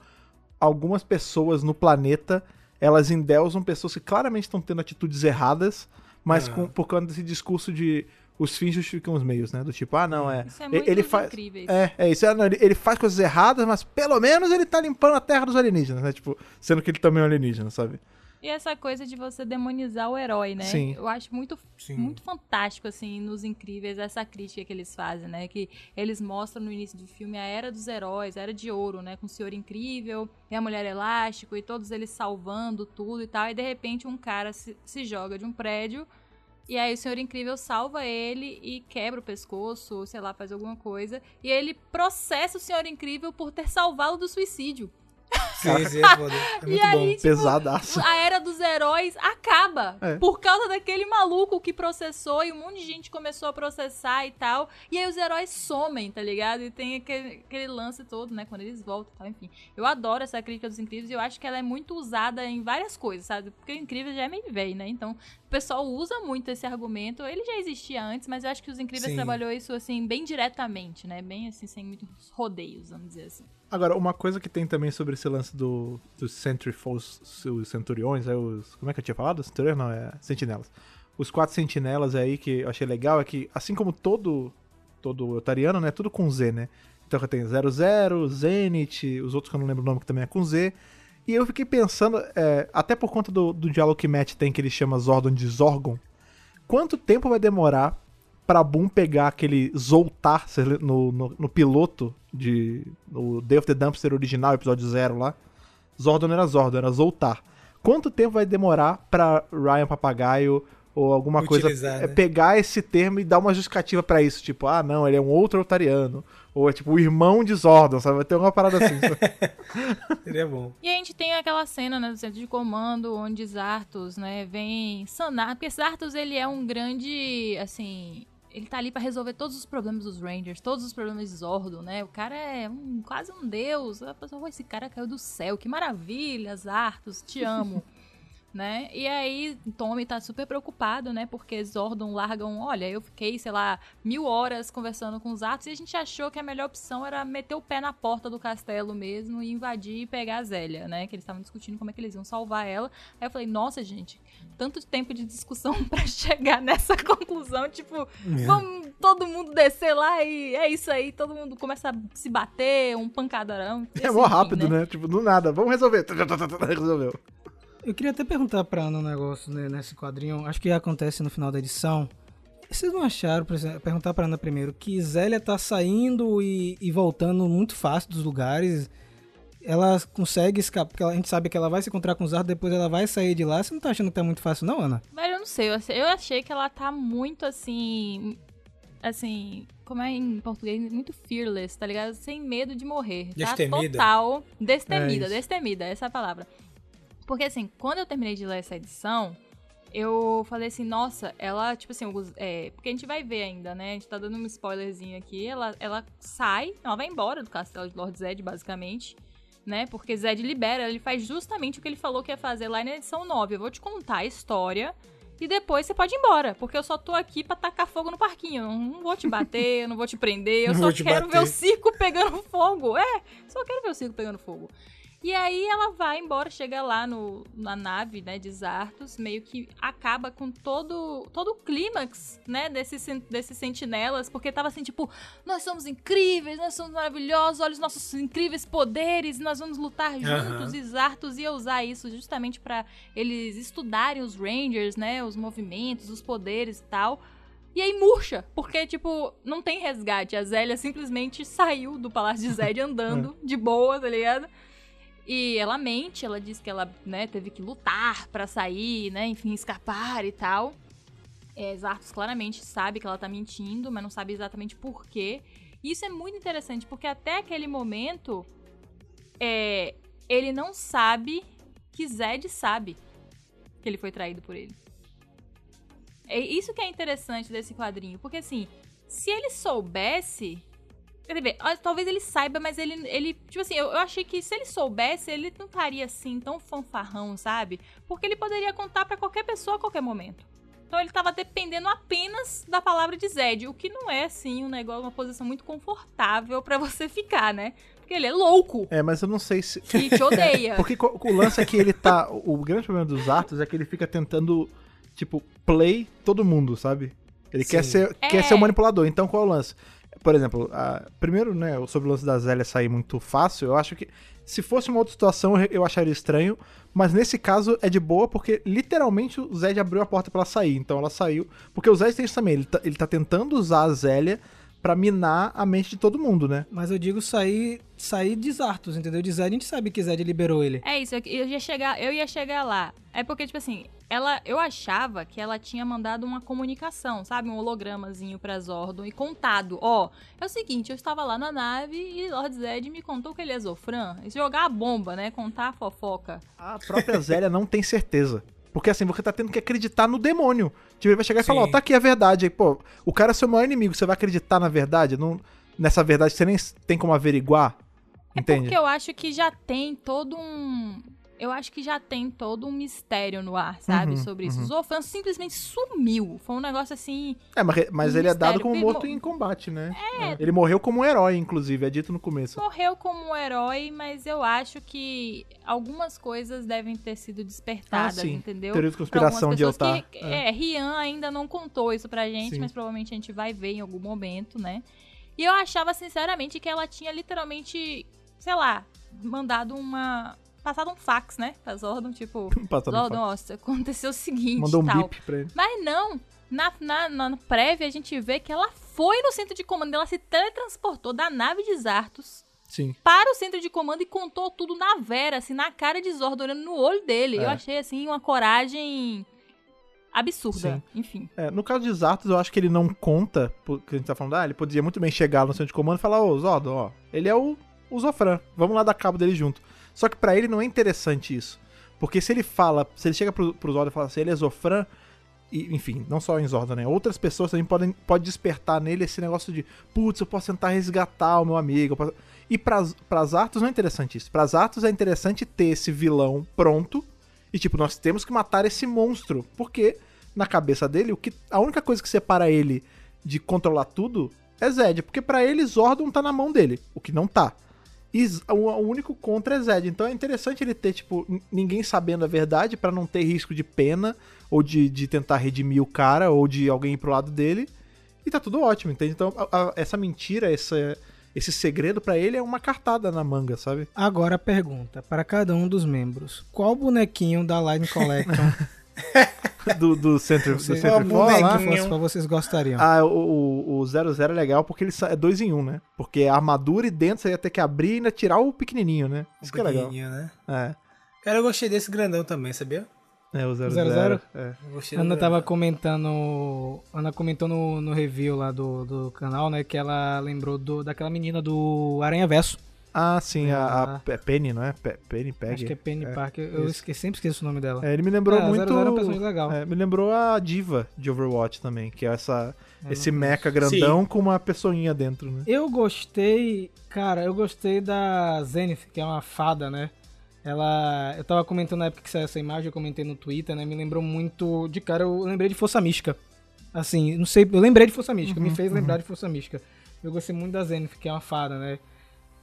algumas pessoas no planeta elas endeusam pessoas que claramente estão tendo atitudes erradas, mas Ah. com, por causa desse discurso de os fins justificam os meios, né? Do tipo, ah, não, é. Isso é muito ele faz. incrível. É, é isso. é, não, ele, ele faz coisas erradas, mas pelo menos ele tá limpando a terra dos alienígenas, né? Tipo, sendo que ele também é um alienígena, sabe? E essa coisa de você demonizar o herói, né? Sim. Eu acho muito, Sim. muito fantástico, assim, nos Incríveis, essa crítica que eles fazem, né? Que eles mostram no início do filme a era dos heróis, a era de ouro, né? Com o Senhor Incrível e a Mulher Elástico e todos eles salvando tudo e tal. E de repente um cara se, se joga de um prédio e aí o Senhor Incrível salva ele e quebra o pescoço, ou sei lá, faz alguma coisa. E ele processa o Senhor Incrível por ter salvado do suicídio. Sim, sim, é foda. É <laughs> muito aí, bom. tipo, Pesadaço. a era dos heróis acaba. É. Por causa daquele maluco que processou e um monte de gente começou a processar e tal. E aí os heróis somem, tá ligado? E tem aquele, aquele lance todo, né? Quando eles voltam e tal, enfim. Eu adoro essa crítica dos incríveis e eu acho que ela é muito usada em várias coisas, sabe? Porque o incrível já é meio velho, né? Então o pessoal usa muito esse argumento. Ele já existia antes, mas eu acho que os incríveis Sim. trabalhou isso assim bem diretamente, né? Bem assim, sem muitos rodeios, vamos dizer assim. Agora, uma coisa que tem também sobre esse lance do, dos Centrifuls, os Centuriões, é os. Como é que eu tinha falado? Centuriões não, é Sentinelas. Os quatro sentinelas aí que eu achei legal é que, assim como todo todo otariano, né? Tudo com Z, né? Então tem 00, Zenith, os outros que eu não lembro o nome que também é com Z. E eu fiquei pensando, é, até por conta do, do diálogo que Matt tem, que ele chama Zordon de Zorgon, quanto tempo vai demorar pra Boom pegar aquele Zoltar no, no, no piloto de. No Day of the Dumpster original, episódio 0 lá? Zordon não era Zordon, era Zoltar. Quanto tempo vai demorar pra Ryan Papagaio ou alguma coisa Utilizar, é, né? pegar esse termo e dar uma justificativa pra isso? Tipo, ah, não, ele é um outro Otariano. Ou é tipo o irmão de Zordon, sabe? Vai ter alguma parada assim. Seria <laughs> bom. E a gente tem aquela cena né, do centro de comando onde Zartos, né, vem sanar. Porque Zartos, ele é um grande, assim... Ele tá ali pra resolver todos os problemas dos Rangers, todos os problemas de Zordon, né? O cara é um- quase um deus. A pessoa, "Pô, esse cara caiu do céu, que maravilha, Zartos, te amo. <laughs> né? E aí, Tommy tá super preocupado, né? Porque Zordon largam. Olha, eu fiquei, sei lá, mil horas conversando com os Atos e a gente achou que a melhor opção era meter o pé na porta do castelo mesmo e invadir e pegar a Zélia, né? Que eles estavam discutindo como é que eles iam salvar ela. Aí eu falei, nossa, gente, tanto tempo de discussão <laughs> pra chegar nessa conclusão, tipo, vamos todo mundo descer lá e é isso aí, todo mundo começa a se bater, um pancadarão. É mó rápido, né? Tipo, do nada. Vamos resolver. <laughs> Resolveu. Eu queria até perguntar pra Ana um negócio né, nesse quadrinho. Acho que acontece no final da edição. Vocês não acharam, por exemplo, perguntar pra Ana primeiro, que Zélia tá saindo e, e voltando muito fácil dos lugares? Ela consegue escapar, porque a gente sabe que ela vai se encontrar com os Zardos, depois ela vai sair de lá. Você não tá achando que tá muito fácil, não, Ana? Velho, eu não sei. Eu achei, eu achei que ela tá muito assim. Assim. Como é em português? Muito fearless, tá ligado? Sem medo de morrer. Destemida. Tá total. Destemida, É destemida, essa é a palavra. Porque assim, quando eu terminei de ler essa edição, eu falei assim, nossa, ela, tipo assim, é, porque a gente vai ver ainda, né? A gente tá dando um spoilerzinho aqui. Ela, ela sai, ela vai embora do castelo de Lord Zed, basicamente. Né? Porque Zed libera, ele faz justamente o que ele falou que ia fazer lá na edição 9. Eu vou te contar a história e depois você pode ir embora. Porque eu só tô aqui pra tacar fogo no parquinho. Eu não vou te bater, eu não vou te prender. Eu Não só quero bater. ver o circo pegando fogo. É, só quero ver o circo pegando fogo. E aí ela vai embora, chega lá no, na nave, né, de Zartos, meio que acaba com todo, todo o clímax, né, desses, desses sentinelas, porque tava assim, tipo, nós somos incríveis, nós somos maravilhosos, olha os nossos incríveis poderes, nós vamos lutar juntos, Aham. e Zartos ia usar isso justamente pra eles estudarem os Rangers, né, os movimentos, os poderes e tal. E aí murcha, porque, tipo, não tem resgate. A Zélia simplesmente saiu do Palácio de Zed <laughs> andando, de boa, tá ligado? E ela mente, ela diz que ela, né, teve que lutar pra sair, né, enfim, escapar e tal. É, Zartos claramente sabe que ela tá mentindo, mas não sabe exatamente por quê. E isso é muito interessante, porque até aquele momento, é, ele não sabe que Zed sabe que ele foi traído por ele. É isso que é interessante desse quadrinho. Porque assim, se ele soubesse. Quer dizer, ó, talvez ele saiba, mas ele, ele. Tipo assim, eu, eu achei que se ele soubesse, ele não estaria assim tão fanfarrão, sabe? Porque ele poderia contar pra qualquer pessoa a qualquer momento. Então ele tava dependendo apenas da palavra de Zed, o que não é, assim, um negócio, uma posição muito confortável pra você ficar, né? Porque ele é louco É, mas eu não sei se. e te odeia. <laughs> Porque o lance é que ele tá. O grande problema dos atos é que ele fica tentando, tipo, play todo mundo, sabe? Ele quer Sim. ser, quer É. ser o manipulador. Então qual é o lance? Por exemplo, a- primeiro, né, sobre o lance da Zélia sair muito fácil, eu acho que se fosse uma outra situação eu, acharia estranho, mas nesse caso é de boa porque literalmente o Zed abriu a porta pra ela sair, então ela saiu. Porque o Zed tem isso também, ele tá, ele tá tentando usar a Zélia pra minar a mente de todo mundo, né? Mas eu digo sair, sair de Zartos, entendeu? De Zed, a gente sabe que Zed liberou ele. É isso, eu ia chegar, eu ia chegar lá. É porque, tipo assim, ela, eu achava que ela tinha mandado uma comunicação, sabe? Um hologramazinho pra Zordon e contado. Ó, é o seguinte, eu estava lá na nave e Lord Zed me contou que ele é Zofran. E jogar a bomba, né? Contar a fofoca. A própria <laughs> Zélia não tem certeza. Porque assim, você tá tendo que acreditar no demônio. Tipo, ele vai chegar e falar, ó, Sim. tá aqui a verdade. Aí, pô, o cara é seu maior inimigo, você vai acreditar na verdade? Não, nessa verdade você nem tem como averiguar. Entende? Porque eu acho que já tem todo um. Eu acho que já tem todo um mistério no ar, sabe? Uhum, sobre isso. uhum. O Zofran simplesmente sumiu. Foi um negócio assim. É, mas, mas um ele é dado como morto mo- em combate, né? Ele morreu como um herói, inclusive, é dito no começo. morreu como um herói, mas eu acho que algumas coisas devem ter sido despertadas, Ah, sim. entendeu? Teoria de conspiração de Eltar. que, é. Rian ainda não contou isso pra gente, Sim. mas provavelmente a gente vai ver em algum momento, né? E eu achava, sinceramente, que ela tinha literalmente, sei lá, mandado uma. Passado um fax, né? Pra Zordon, tipo. <laughs> Passando Zordon, fome. ó, aconteceu o seguinte. Mandou um tal. bip pra ele. Mas não, na, na, na prévia a gente vê que ela foi no centro de comando, ela se teletransportou da nave de Zartos Sim. para o centro de comando e contou tudo na vera, assim, na cara de Zordon, olhando no olho dele. É. Eu achei, assim, uma coragem absurda. Sim. Enfim. É, no caso de Zartos, eu acho que ele não conta, porque a gente tá falando, ah, ele podia muito bem chegar no centro de comando e falar, ô, Zordon, ó, ele é o, o Zofran, vamos lá dar cabo dele junto. Só que pra ele não é interessante isso. Porque se ele fala, se ele chega pro, pro Zordon e fala assim, ele é Zofran, e, enfim, não só em Zordon, né? Outras pessoas também podem pode despertar nele esse negócio de, putz, eu posso tentar resgatar o meu amigo. posso-" E pra, pra Zartos não é interessante isso. Pra Zartos é interessante ter esse vilão pronto e, tipo, nós temos que matar esse monstro. Porque, na cabeça dele, o que, a única coisa que separa ele de controlar tudo é Zed. Porque pra ele, Zordon tá na mão dele. O que não tá. E o, único contra é Zed. Então é interessante ele ter, tipo, ninguém sabendo a verdade pra não ter risco de pena ou de, de tentar redimir o cara ou de alguém ir pro lado dele. E tá tudo ótimo, entende? Então a- a- essa mentira, essa, esse segredo pra ele é uma cartada na manga, sabe? Agora a pergunta para cada um dos membros: qual bonequinho da Line Collection <laughs> <laughs> Do, do Center, do Center Qual For lá. fosse pra vocês gostariam? Ah, o, o, o 00 é legal porque ele é dois em um, né? Porque a armadura e dentro você ia ter que abrir e ainda tirar o pequenininho, né? Isso que é legal. Né? É. Cara, eu gostei desse grandão também, sabia? É, o 00. Zero zero? É. Eu gostei do Ana grandão. tava comentando. Ana comentou no, no review lá do, do canal, né? Que ela lembrou do, daquela menina do Aranha Verso. Ah, sim, a, a. Pe- Penny, não é? Pe- Penny Peg. Acho que é Penny É, Parker. Eu esqueci, sempre esqueço o nome dela. É, ele me lembrou Ah, muito. 00 é um personagem legal. É, me lembrou a diva de Overwatch também, que é essa, Eu esse mecha grandão com uma pessoinha dentro, né? Eu gostei, cara, eu gostei da Zenith, que é uma fada, né? Ela. Eu tava comentando na época que saiu essa imagem, eu comentei no Twitter, né? Me lembrou muito. De cara, eu lembrei de Força Mística. Assim, não sei, eu lembrei de Força Mística, Uhum, me fez lembrar de Força Mística. Eu gostei muito da Zenith, que é uma fada, né?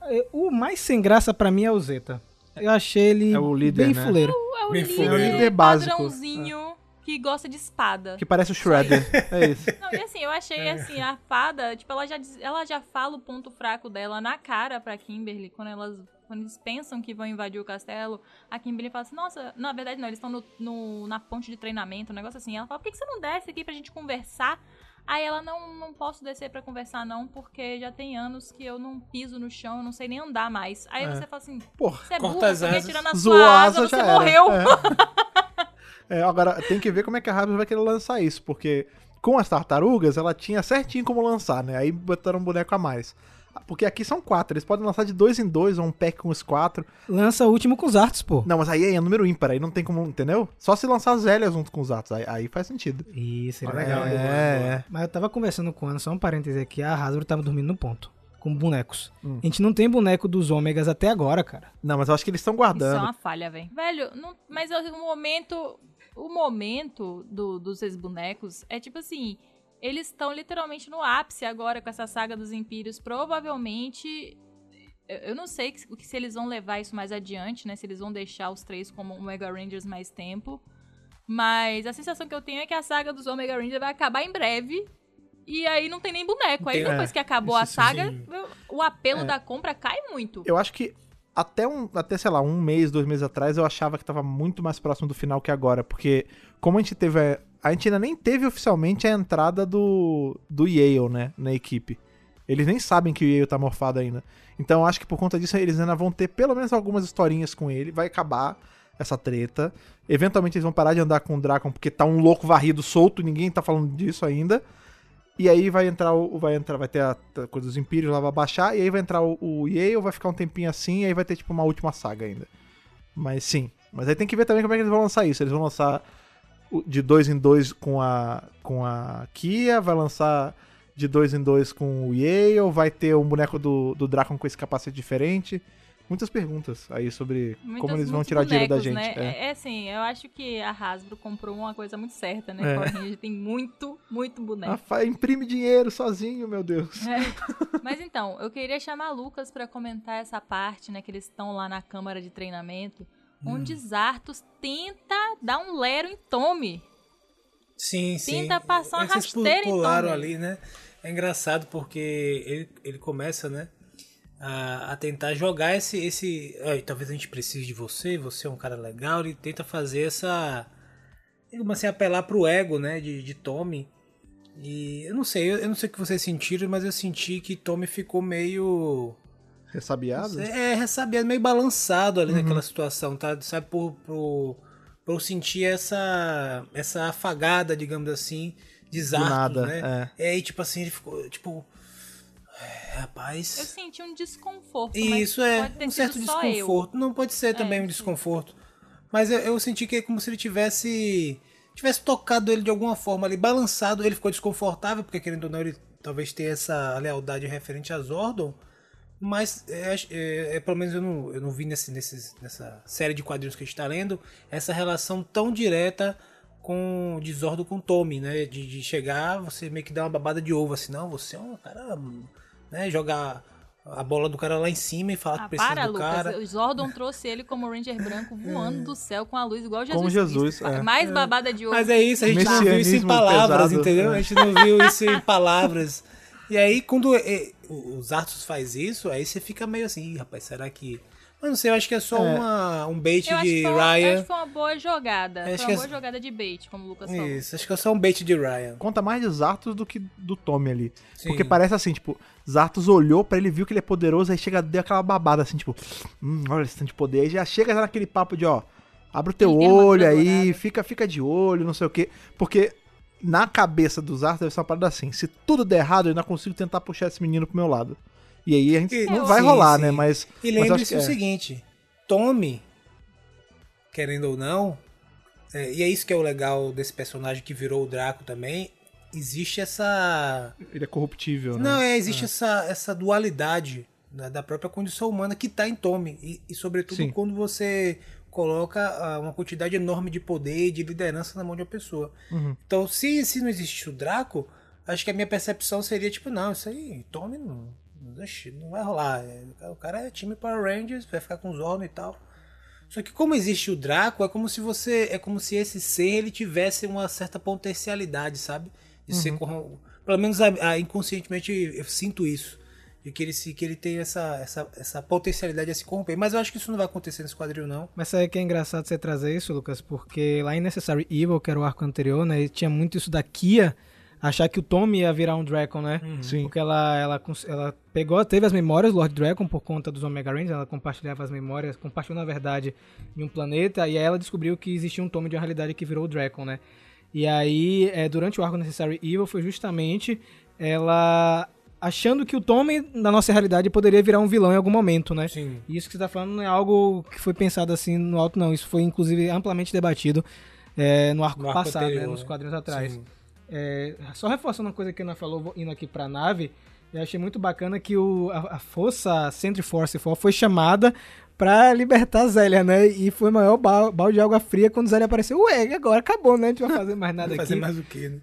É, O mais sem graça pra mim é o Zeta. Eu achei ele É o líder, bem né? fuleiro. É o Bem líder, fuleiro. É o líder básico. padrãozinho que gosta de espada. Que parece o Shredder. é isso. <laughs> Não, e assim, eu achei É. assim, a fada, tipo, ela já, diz- ela já fala o ponto fraco dela na cara pra Kimberly, quando elas. Quando eles pensam que vão invadir o castelo, a Kimberly fala assim, nossa, na verdade não, eles estão no, no- na ponte de treinamento, um negócio assim. Ela fala, por que, que você não desce aqui pra gente conversar? Aí ela, não, não posso descer pra conversar não, porque já tem anos que eu não piso no chão, eu não sei nem andar mais. Aí É. você fala assim, Porra, você é burro, porque tirando a sua asa, você morreu. É. <laughs> É, agora, tem que ver como é que a Hasbro vai querer lançar isso, porque com as tartarugas ela tinha certinho como lançar, né? Aí botaram um boneco a mais. Porque aqui são quatro, eles podem lançar de dois em dois, ou um pack com os quatro. Lança o último com os artes, pô. Não, mas aí é número ímpar, aí não tem como, entendeu? Só se lançar as velhas junto com os atos, aí, aí faz sentido. Isso, seria Legal, é, boa. é. Mas eu tava conversando com o Ana, só um parêntese aqui, a Hasbro tava dormindo no ponto, com bonecos. Hum. A gente não tem boneco dos ômegas até agora, cara. Não, mas eu acho que eles estão Isso é guardando. uma falha, velho. Velho, não- mas o momento. O momento do- dos seus bonecos é tipo assim. Eles estão literalmente no ápice agora com essa saga dos Impérios. Provavelmente. eu- não sei que- o que se eles vão levar isso mais adiante, né? Se eles vão deixar os três como Omega Rangers mais tempo. Mas a sensação que eu tenho é que a saga dos Omega Rangers vai acabar em breve. E aí não tem nem boneco. Aí depois é, que acabou a saga, o apelo da compra cai muito. Eu acho que até, um, até, sei lá, um mês, dois meses atrás, eu achava que tava muito mais próximo do final que agora. Porque, como a gente teve. A, gente ainda nem teve oficialmente a entrada do, do Yale, né? Na equipe. Eles nem sabem que o Yale tá morfado ainda. Então acho que por conta disso eles ainda vão ter pelo menos algumas historinhas com ele. Vai acabar essa treta. Eventualmente eles vão parar de andar com o Dracon porque tá um louco varrido solto, ninguém tá falando disso ainda. E aí vai entrar o. Vai entrar, vai ter a, a coisa dos Impérios lá, vai baixar, e aí vai entrar o, o Yale, vai ficar um tempinho assim, e aí vai ter tipo uma última saga ainda. Mas sim. Mas aí tem que ver também como é que eles vão lançar isso. Eles vão lançar de dois em dois com a. com a Kia, vai lançar de dois em dois com o Yale, vai ter um boneco do, do Dracon com esse capacete diferente. Muitas perguntas aí sobre como Muitas- eles vão muitos tirar dinheiro da bonecos, gente. Né? é. É. é assim, eu acho que a Hasbro comprou uma coisa muito certa, né? É. Power Ranger tem muito, muito boneco. Ah, imprime dinheiro sozinho, meu Deus. É. Mas então, eu queria chamar Lucas pra comentar essa parte, né? Que eles estão lá na câmara de treinamento, onde Zartos tenta dar um lero em Tommy. Sim, sim. Tenta passar uma É pu- rasteira em pularam Tommy. ali, né? É engraçado porque ele, ele começa, né? A, a tentar jogar esse. esse "Ai, talvez a gente precise de você, você é um cara legal. Ele tenta fazer essa. Ele começa a apelar pro ego, né? De, de Tommy. E eu não sei, eu, eu não sei o que vocês sentiram, mas eu senti que Tommy ficou meio. Ressabiado? É, ressabiado, meio balançado Uhum. ali naquela situação, tá? Sabe, por, por, por eu sentir essa, essa afagada, digamos assim, de Zartos, nada, né? É. e tipo assim, ele ficou, tipo... "É, Eu Rapaz... senti um desconforto. Isso mas é, pode ter um certo desconforto. Não pode ser também É, um sim. desconforto. Mas eu, eu senti que é como se ele tivesse... Tivesse tocado ele de alguma forma ali, balançado. Ele ficou desconfortável, porque querendo ou não, ele talvez tenha essa lealdade referente a Zordon. Mas, é, é, é, pelo menos eu não, eu não vi nesse, nesses- nessa série de quadrinhos que a gente tá lendo, essa relação tão direta com de Zordon com Tommy, né? De, de chegar, você meio que dá uma babada de ovo, assim, não, você é um cara, né? Jogar a bola do cara lá em cima e falar Ah, que precisa para, do Lucas. cara. O Zordon trouxe ele como Ranger branco voando do céu com a luz, igual Jesus. Como Jesus, é. Mais babada de ouro. Mas é isso, a gente não viu isso em palavras, pesado. entendeu? É. A gente não viu isso em palavras. E aí, quando é, os Arthur faz isso, aí você fica meio assim, "Ih, rapaz, será que. Mas não sei, eu acho que é só É. uma, um bait Eu de foi uma, eu acho Ryan. que foi uma boa jogada. Acho foi uma é- boa jogada de bait, como o Lucas falou. Isso, acho que é só um bait de Ryan. Conta mais de Zartos do que do Tommy ali. Sim. Porque parece assim, tipo, Zartos olhou pra ele, viu que ele é poderoso, aí chega, deu aquela babada assim, tipo, hum, olha esse tanto de poder. Aí já chega já naquele papo de, ó, abre o teu Ele olho aí, fica, fica de olho, não sei o quê. Porque na cabeça dos Zartos deve ser uma parada assim, se tudo der errado, eu ainda consigo tentar puxar esse menino pro meu lado. E aí a gente E- não sim, vai rolar, sim. né? Mas. E lembre-se que o é. seguinte: Tommy, querendo ou não, é, e é isso que é o legal desse personagem que virou o Draco também. Existe essa. Ele é corruptível, né? Não, é, existe essa, essa dualidade né, da própria condição humana que tá em Tommy. E, e sobretudo Sim. quando você coloca ah, uma quantidade enorme de poder e de liderança na mão de uma pessoa. Uhum. Então, se, se não existisse o Draco, acho que a minha percepção seria tipo, não, isso aí, Tommy não, não, vai rolar. É, O cara é time Power Rangers, vai ficar com os homens e tal. Só que como existe o Draco, é como se você. É como se esse ser ele tivesse uma certa potencialidade, sabe? De ser corrom... Pelo menos a- a- inconscientemente eu sinto isso. De que ele, se, que ele tem essa, essa, essa potencialidade a se corromper. Mas eu acho que isso não vai acontecer nesse quadril, não. Mas sabe que é engraçado você trazer isso, Lucas? Porque lá em Necessary Evil, que era o arco anterior, né? Tinha muito isso da Kia achar que o Tommy ia virar um Dragon, né? Sim. Porque ela, ela, ela pegou, teve as memórias do Lord Dragon por conta dos Omega Rangers, ela compartilhava as memórias, compartilhou na verdade em um planeta, e aí ela descobriu que existia um Tommy de uma realidade que virou o Dragon, né? E aí, é, durante o arco Necessary Evil, foi justamente ela achando que o Tommen, na nossa realidade, poderia virar um vilão em algum momento, né? Sim. E isso que você tá falando não é algo que foi pensado assim no alto, não. Isso foi, inclusive, amplamente debatido é, no arco No arco passado, anterior, né? Nos né? quadrinhos atrás. É, só reforçando uma coisa que a Ana falou, indo aqui pra nave, eu achei muito bacana que o, a, a força Sentry Force 4 foi chamada pra libertar a Zélia, né? E foi o maior ba- balde de água fria quando Zélia apareceu. Ué, agora acabou, né? A gente vai fazer mais <laughs> nada aqui. fazer mais o quê, né?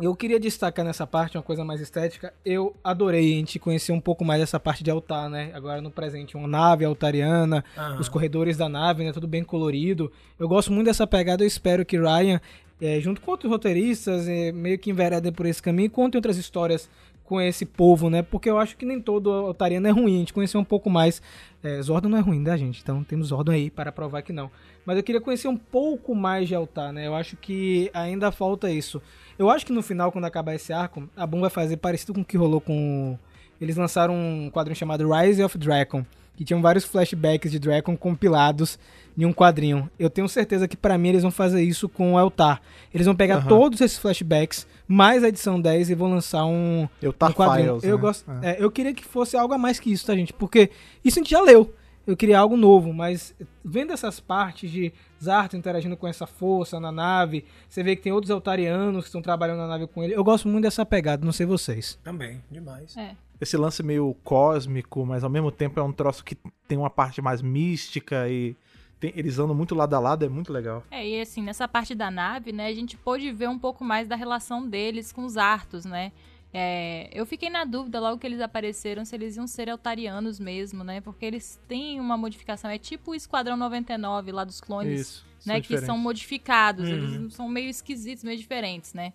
Eu queria destacar nessa parte uma coisa mais estética. Eu adorei a gente conhecer um pouco mais essa parte de altar, né? Agora no presente, uma nave altariana, os corredores da nave, né? Tudo bem colorido. Eu gosto muito dessa pegada. Eu espero que Ryan, eh, junto com outros roteiristas, eh, meio que enveredem por esse caminho e contem outras histórias com esse povo, né? Porque eu acho que nem todo altariano é ruim. A gente conhecer um pouco mais. Eh, Zordon não é ruim, né, gente? Então temos Zordon aí para provar que não. Mas eu queria conhecer um pouco mais de altar, né? Eu acho que ainda falta isso. Eu acho que no final, quando acabar esse arco, a Boom vai fazer parecido com o que rolou com. Eles lançaram um quadrinho chamado Rise of Dragon, que tinham vários flashbacks de Dragon compilados em um quadrinho. Eu tenho certeza que pra mim eles vão fazer isso com o Eltar. Eles vão pegar todos esses flashbacks, mais a edição 10 e vão lançar um, Eu um quadrinho. Files, eu né? gosto, É. é, eu queria que fosse algo a mais que isso, tá, gente? Porque isso a gente já leu. Eu queria algo novo, mas vendo essas partes de Zarto interagindo com essa força na nave, você vê que tem outros altarianos que estão trabalhando na nave com ele. Eu gosto muito dessa pegada, não sei vocês. Também, demais. É. Esse lance meio cósmico, mas ao mesmo tempo é um troço que tem uma parte mais mística e tem- eles andam muito lado a lado, é muito legal. É, e assim, nessa parte da nave, né, a gente pôde ver um pouco mais da relação deles com os Artos, né? É, eu fiquei na dúvida logo que eles apareceram se eles iam ser altarianos mesmo, né? Porque eles têm uma modificação, é tipo o Esquadrão 99 lá dos clones, Isso. né? são Que são modificados, Uhum. eles são meio esquisitos, meio diferentes, né?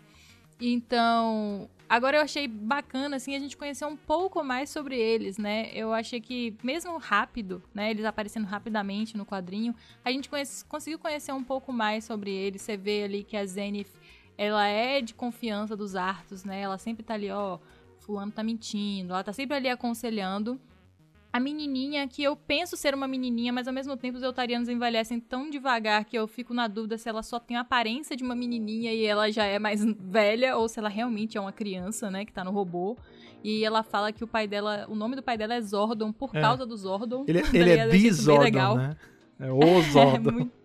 Então, agora eu achei bacana, assim, a gente conhecer um pouco mais sobre eles, né? Eu achei que, mesmo rápido, né? Eles aparecendo rapidamente no quadrinho, a gente conhece- conseguiu conhecer um pouco mais sobre eles. Você vê ali que a Zenith, ela é de confiança dos Artos, né? Ela sempre tá ali, ó, fulano tá mentindo, ela tá sempre ali aconselhando. A menininha, que eu penso ser uma menininha, mas ao mesmo tempo os eutarianos envelhecem tão devagar que eu fico na dúvida se ela só tem a aparência de uma menininha e ela já é mais velha ou se ela realmente é uma criança, né, que tá no robô. E ela fala que o pai dela, o nome do pai dela é Zordon por É. causa do Zordon. Ele, <laughs> Daí ele é achei The isso bem legal. Zordon, né? É <laughs> o Zordon. É muito-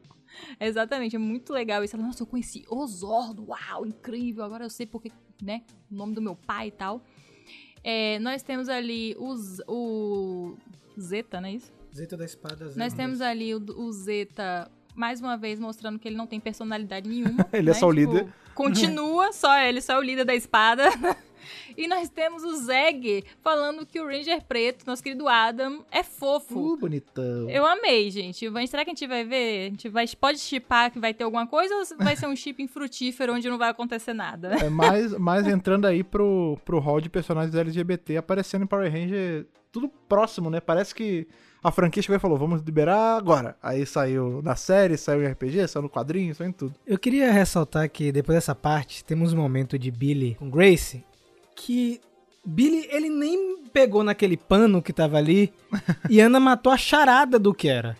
Exatamente, é muito legal isso. Ela, nossa, eu conheci o Zordo, uau, incrível, agora eu sei porque, né, o nome do meu pai e tal. É, nós temos ali o, Z- o Zeta, não é isso? Zeta da espada. Nós temos ali o, o Zeta, mais uma vez, mostrando que ele não tem personalidade nenhuma. <laughs> Ele é né? só o Tipo, líder. Continua, só ele, só é o líder da espada. <laughs> e nós temos o Zeg falando que o Ranger Preto, nosso querido Adam, é fofo. Uh, bonitão. Eu amei, gente. Será que a gente vai ver? A gente vai, pode chipar que vai ter alguma coisa ou vai ser um chip frutífero onde não vai acontecer nada? É mais, <laughs> mais entrando aí pro, pro hall de personagens LGBT aparecendo em Power Ranger, tudo próximo, né? Parece que a franquia chegou e falou, vamos liberar agora. Aí saiu na série, saiu em RPG, saiu no quadrinho, saiu em tudo. Eu queria ressaltar que depois dessa parte, temos um momento de Billy com Grace que Billy, ele nem pegou naquele pano que tava ali <laughs> e Ana matou a charada do que era.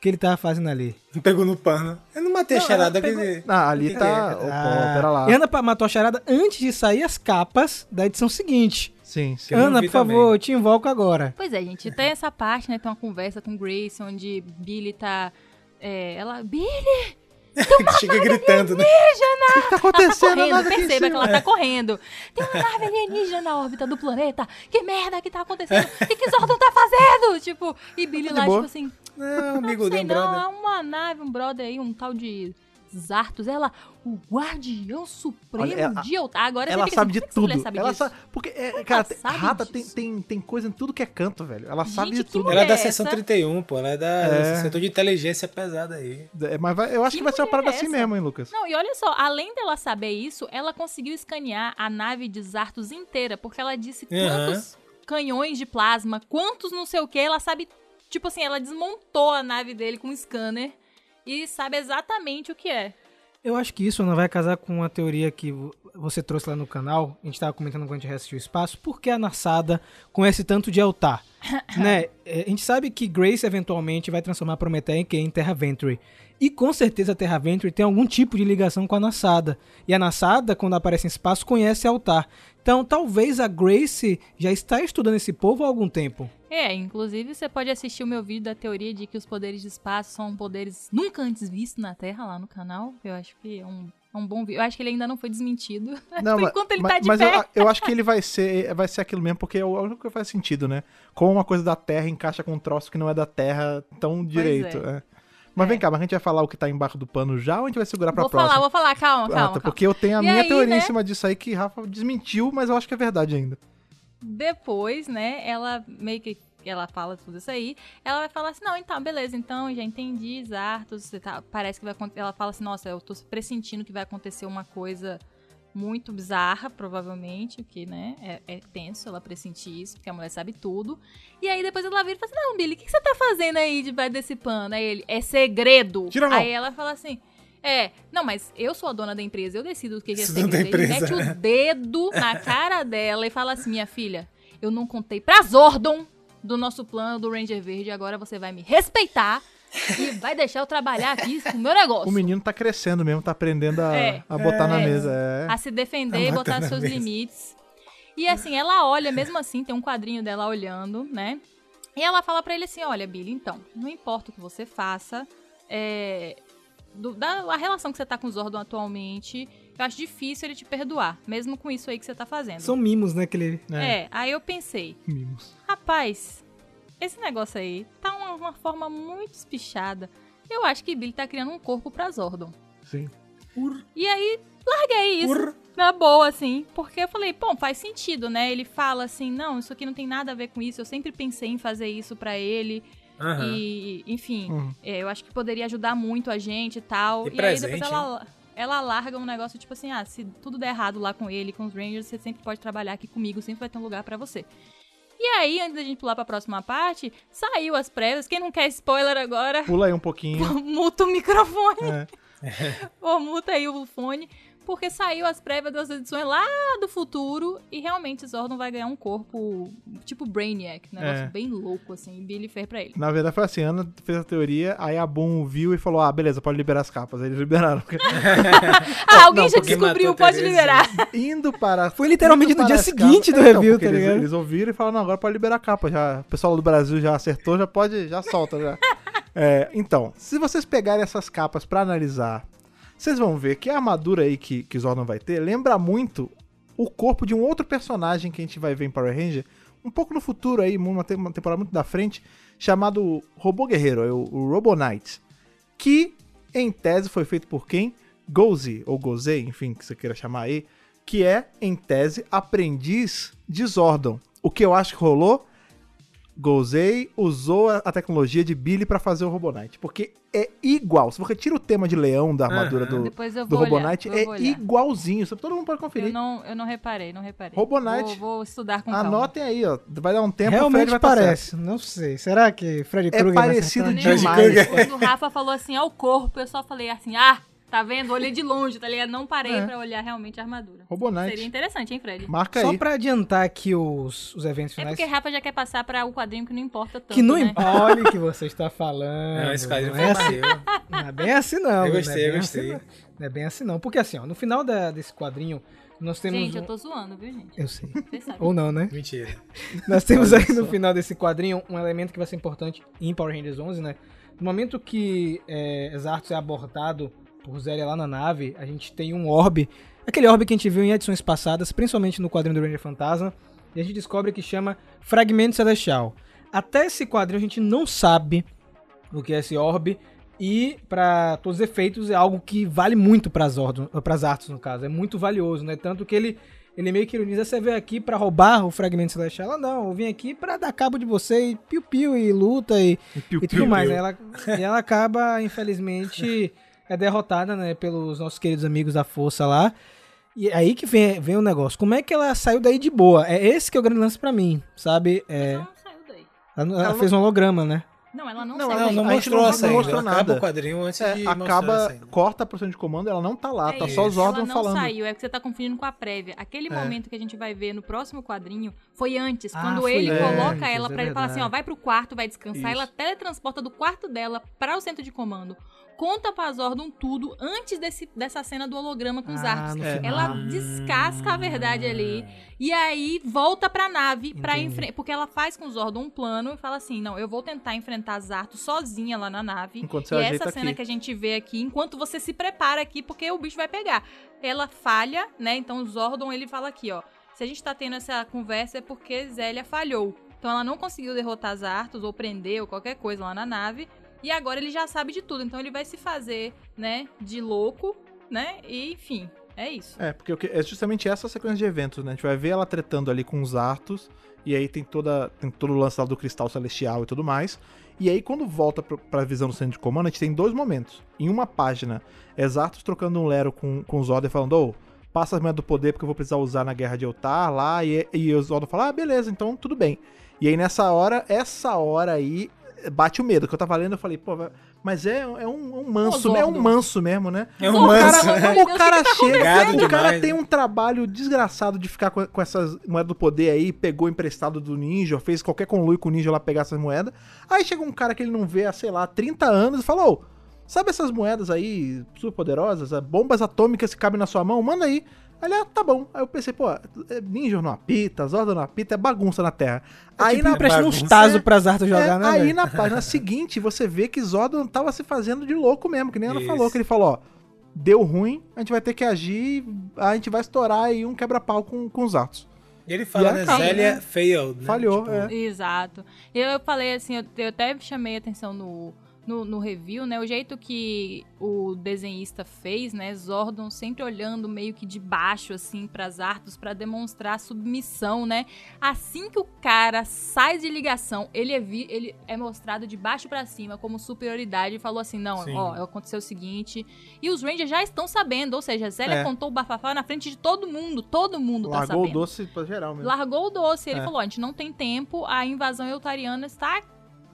Que ele tava fazendo ali. Não pegou no pano. Eu não matei a Não, charada. ela pegou- que- Ah, ali que tá... que Opa, Ah, pera lá. e Ana matou a charada antes de sair as capas da edição seguinte. Sim, sim. Ana, por favor, eu te invoco agora. Pois é, gente. Tem essa parte, né? Tem uma conversa com Grace, onde Billy tá. é, ela. Billy! <laughs> Chega gritando, né? O que tá acontecendo? correndo, aqui em perceba que ela tá correndo. Tem uma nave alienígena na órbita do planeta. Que merda que tá acontecendo? O que, que Zordon tá fazendo? Tipo, e Billy Tá lá, tipo assim, Não, amigo não de sei um não, brother. é uma nave, um brother aí, um tal de Zartos. Ela, o guardião supremo Olha, ela- de Eltar. Agora Ela sabe assim, de é tudo. sabe ela disso? sabe. Porque, é, cara, ela tem- sabe rata tem, tem, tem coisa em tudo que é canto, velho. Ela sabe Gente, de que tudo. Ela é da essa? seção 31, pô. Ela é da É. do setor de inteligência pesada aí. É, mas vai- eu acho que, Que vai ser uma parada é assim mesmo, hein, Lucas? Não, e olha só, além dela saber isso, ela conseguiu escanear a nave de Zartos inteira, porque ela disse quantos canhões de plasma, quantos não sei o que, ela sabe, tipo assim, ela desmontou a nave dele com um scanner e sabe exatamente o que é. Eu acho que isso não vai casar com a teoria que vo- você trouxe lá no canal. A gente tava comentando quando a gente reassistiu o espaço. Por que a Nassada conhece tanto de Eltar? <laughs> né? É, A gente sabe que Grace eventualmente vai transformar Prometheia em quê? Em Terra Venture. E com certeza a Terra Venture tem algum tipo de ligação com a Nassada. E a Nassada, quando aparece em espaço, conhece Altar. Então, talvez a Grace já está estudando esse povo há algum tempo. É, inclusive você pode assistir o meu vídeo da teoria de que os poderes de espaço são poderes nunca antes vistos na Terra lá no canal. Eu acho que é um, é um bom vídeo. Eu acho que ele ainda não foi desmentido. <laughs> Não, mas- enquanto ele mas, tá de mas pé. eu, eu acho que ele vai ser, vai ser aquilo mesmo, porque é o único que faz sentido, né? Como uma coisa da Terra encaixa com um troço que não é da Terra tão direito. é. Mas vem É. cá, mas a gente vai falar o que tá embaixo do pano já ou a gente vai segurar pra Vou próxima? falar, vou falar, calma, Ah, calma. tá, calma. porque eu tenho a E minha aí, teoria né? em cima disso aí que Rafa desmentiu, mas eu acho que é verdade ainda. Depois, né, ela meio que ela fala tudo isso aí, ela vai falar assim, não, então, beleza, então, já entendi, Zartos, você tá, parece que vai acontecer, ela fala assim, nossa, eu tô pressentindo que vai acontecer uma coisa muito bizarra, provavelmente, que, né, é, é tenso ela pressentir isso, porque a mulher sabe tudo, e aí depois ela vira e fala assim, não, Billy, o que, que você tá fazendo aí debaixo desse pano? Aí ele, é segredo. Tira. Aí ela fala assim, é, não, mas eu sou a dona da empresa, eu decido o que, que é segredo. Ele empresa. mete o dedo na cara dela e fala assim, minha filha, eu não contei pra Zordon do nosso plano do Ranger Verde, agora você vai me respeitar e vai deixar eu trabalhar aqui com o meu negócio. O menino tá crescendo mesmo, tá aprendendo a, É. a botar na É. mesa. É. A se defender e Tá botar seus a mesa. limites. E assim, ela olha, mesmo assim, tem um quadrinho dela olhando, né? E ela fala pra ele assim, olha, Billy, então, não importa o que você faça, é, do- da, a relação que você tá com o Zordon atualmente, eu acho difícil ele te perdoar, mesmo com isso aí que você tá fazendo. São mimos, né? Que ele... É, aí eu pensei, Mimos. rapaz, esse negócio aí tá uma, uma forma muito espichada. Eu acho que Billy tá criando um corpo pra Zordon. Sim. E aí, larguei isso. Ur. Na boa, assim. Porque eu falei, bom, faz sentido, né? Ele fala assim, não, isso aqui não tem nada a ver com isso. Eu sempre pensei em fazer isso pra ele. Aham. E, enfim, Uhum. é, eu acho que poderia ajudar muito a gente e tal. E E, aí depois ela, ela larga um negócio tipo assim, ah, se tudo der errado lá com ele, com os Rangers, você sempre pode trabalhar aqui comigo, sempre vai ter um lugar pra você. E aí, antes da gente pular pra próxima parte, saiu as prévias. Quem não quer spoiler agora, Pula aí um pouquinho. muta o microfone. É. Ou muta aí o fone. Porque saiu as prévias das edições lá do futuro e realmente Zordon vai ganhar um corpo tipo Brainiac, um negócio É. bem louco, assim, Billy fez pra ele. Na verdade foi assim, a Ana fez a teoria, aí a Boom viu e falou, ah, beleza, pode liberar as capas. Aí eles liberaram. <laughs> Ah, alguém não, já descobriu, pode liberar. Indo para... <laughs> Foi literalmente no para dia seguinte do capas- Então, review, porque tá eles, ligado? eles ouviram e falaram, não, agora pode liberar a capa. Já, o pessoal do Brasil já acertou, já pode, já solta já. <laughs> É, então, se vocês pegarem essas capas pra analisar, vocês vão ver que a armadura aí que, que Zordon vai ter lembra muito o corpo de um outro personagem que a gente vai ver em Power Ranger, um pouco no futuro aí, uma, te- uma temporada muito da frente, chamado Robô Guerreiro, é o, o Robo Knight, que em tese foi feito por quem? Gozi, ou Gozei, enfim, que você queira chamar aí, que é, em tese, aprendiz de Zordon. O que eu acho que rolou? Gozei usou a tecnologia de Billy pra fazer o Robonite, porque é igual. Se você tira o tema de leão da armadura Aham. do, do olhar, Robonite, é igualzinho. Todo mundo pode conferir. Eu não, eu não reparei, não reparei. Robonite. Vou, vou estudar com calma. Anotem aí, ó. Vai dar um tempo, o Fred Realmente vai tá certo. parece. Não sei. Será que Freddy É Krueger vai parecido demais. Quando o Rafa falou assim, ao corpo, eu só falei assim, ah, tá vendo? Olhei de longe, tá ligado? Não parei É. pra olhar realmente a armadura. Robonite. Seria interessante, hein, Fred? Marca Só aí. pra adiantar aqui os, os eventos É finais. porque Rafa já quer passar pra o quadrinho que não importa tanto, que não né? importa. Olha o que você está falando. Não, esse quadrinho não, é assim, não é bem assim, não. Eu não é gostei, eu bem gostei. assim, não. Não é bem assim, não. Porque assim, ó, no final da- desse quadrinho, nós temos. Gente, um- eu tô zoando, viu, gente? Eu sei. Vocês sabem. Ou não, né? Mentira. Nós temos aí no só. final desse quadrinho um elemento que vai ser importante em Power Rangers 11, né? No momento que é, Zartos é abordado por Zélia lá na nave, a gente tem um orbe, aquele orbe que a gente viu em edições passadas, principalmente no quadrinho do Ranger Fantasma, e a gente descobre que chama Fragmento Celestial. Até esse quadrinho a gente não sabe o que é esse orbe, e para todos os efeitos é algo que vale muito para as artes no caso, é muito valioso, né? Tanto que ele ele meio que ironiza, você veio aqui pra roubar o fragmento celestial? Ela não, eu vim aqui pra dar cabo de você e piu-piu e luta e, Piu, e tudo piu, mais, piu. né? Ela, e ela acaba, infelizmente, <laughs> é derrotada, né, pelos nossos queridos amigos da Força lá. E aí que vem, vem o negócio. Como é que ela saiu daí de boa? É esse que é o grande lance pra mim, sabe? É, Não saiu daí. ela, ela fez um holograma, né? Não, ela não, Não, saiu. ela Não, mostrou não- a não mostrou Acaba nada. o quadrinho antes É, de acaba, corta a posição de comando, ela não tá lá, É tá isso. só o Zordon ela não falando. saiu, é que você tá confundindo com a prévia. Aquele É. momento que a gente vai ver no próximo quadrinho foi antes, Ah, quando foi ele antes, coloca é ela pra ele falar assim, ó, vai pro quarto, vai descansar, Isso. ela teletransporta do quarto dela para o centro de comando. Conta pra Zordon tudo antes desse, dessa cena do holograma com os Ah, arcos. É. Ela descasca a verdade ali e aí volta pra nave para enfrentar, porque ela faz com o Zordon um plano e fala assim, não, eu vou tentar enfrentar Zarto sozinha lá na nave. Enquanto você E essa cena aqui. que a gente vê aqui, enquanto você se prepara aqui, porque o bicho vai pegar. Ela falha, né? Então o Zordon, ele fala aqui, ó. Se a gente tá tendo essa conversa é porque Zélia falhou. Então ela não conseguiu derrotar Zartos ou prender ou qualquer coisa lá na nave. E agora ele já sabe de tudo. Então ele vai se fazer, né, de louco, né? E enfim, é isso. É, porque é justamente essa sequência de eventos, né? A gente vai ver ela tretando ali com os Artos, e aí tem toda tem todo o lance lá do cristal celestial e tudo mais. E aí, quando volta pra visão do centro de comando, a gente tem dois momentos. Em uma página, é Zartos trocando um Lero com, com Zordon falando, ô, passa as moedas do poder porque eu vou precisar usar na guerra de Eltar lá, e, e o Zordon fala, ah, beleza, então tudo bem. E aí, nessa hora, essa hora aí, bate o medo, que eu tava lendo, eu falei, pô, mas é, é um, um manso, Ô, é um manso mesmo, né? É um O manso. cara, Deus, o cara tá chega, o cara tem né? um trabalho desgraçado de ficar com, com essas moedas do poder aí, pegou emprestado do ninja, fez qualquer conluio com o ninja lá pegar essas moedas. Aí chega um cara que ele não vê há, sei lá, 30 anos e fala, ô, sabe essas moedas aí super poderosas, é, bombas atômicas que cabem na sua mão? Manda aí. Aí ele, ah, tá bom. Aí eu pensei, pô, é ninja não apita, Zorda não apita, é bagunça na Terra. aí tipo, na uns tazos é- jogar, é, né, Aí velho? na página seguinte você vê que Zordon tava se fazendo de louco mesmo, que nem ela falou, que ele falou, ó, deu ruim, a gente vai ter que agir, a gente vai estourar aí um quebra-pau com, com os atos. E ele fala, E né? acaba, Zélia né? failed. Né? Falhou, Tipo, é. Exato. Eu, eu falei assim, eu, eu até chamei atenção no, no, no review, né? O jeito que o desenhista fez, né? Zordon sempre olhando meio que de baixo, assim, pras artes, pra demonstrar submissão, né? Assim que o cara sai de ligação, ele é, vi, ele é mostrado de baixo pra cima como superioridade e falou assim: não, Sim. ó, aconteceu o seguinte. E os Rangers já estão sabendo, ou seja, Zélia É. contou o bafafá na frente de todo mundo, todo mundo tá Largou sabendo. o doce pra geral mesmo. Largou o doce. Ele É. falou: a gente não tem tempo, a invasão eutariana está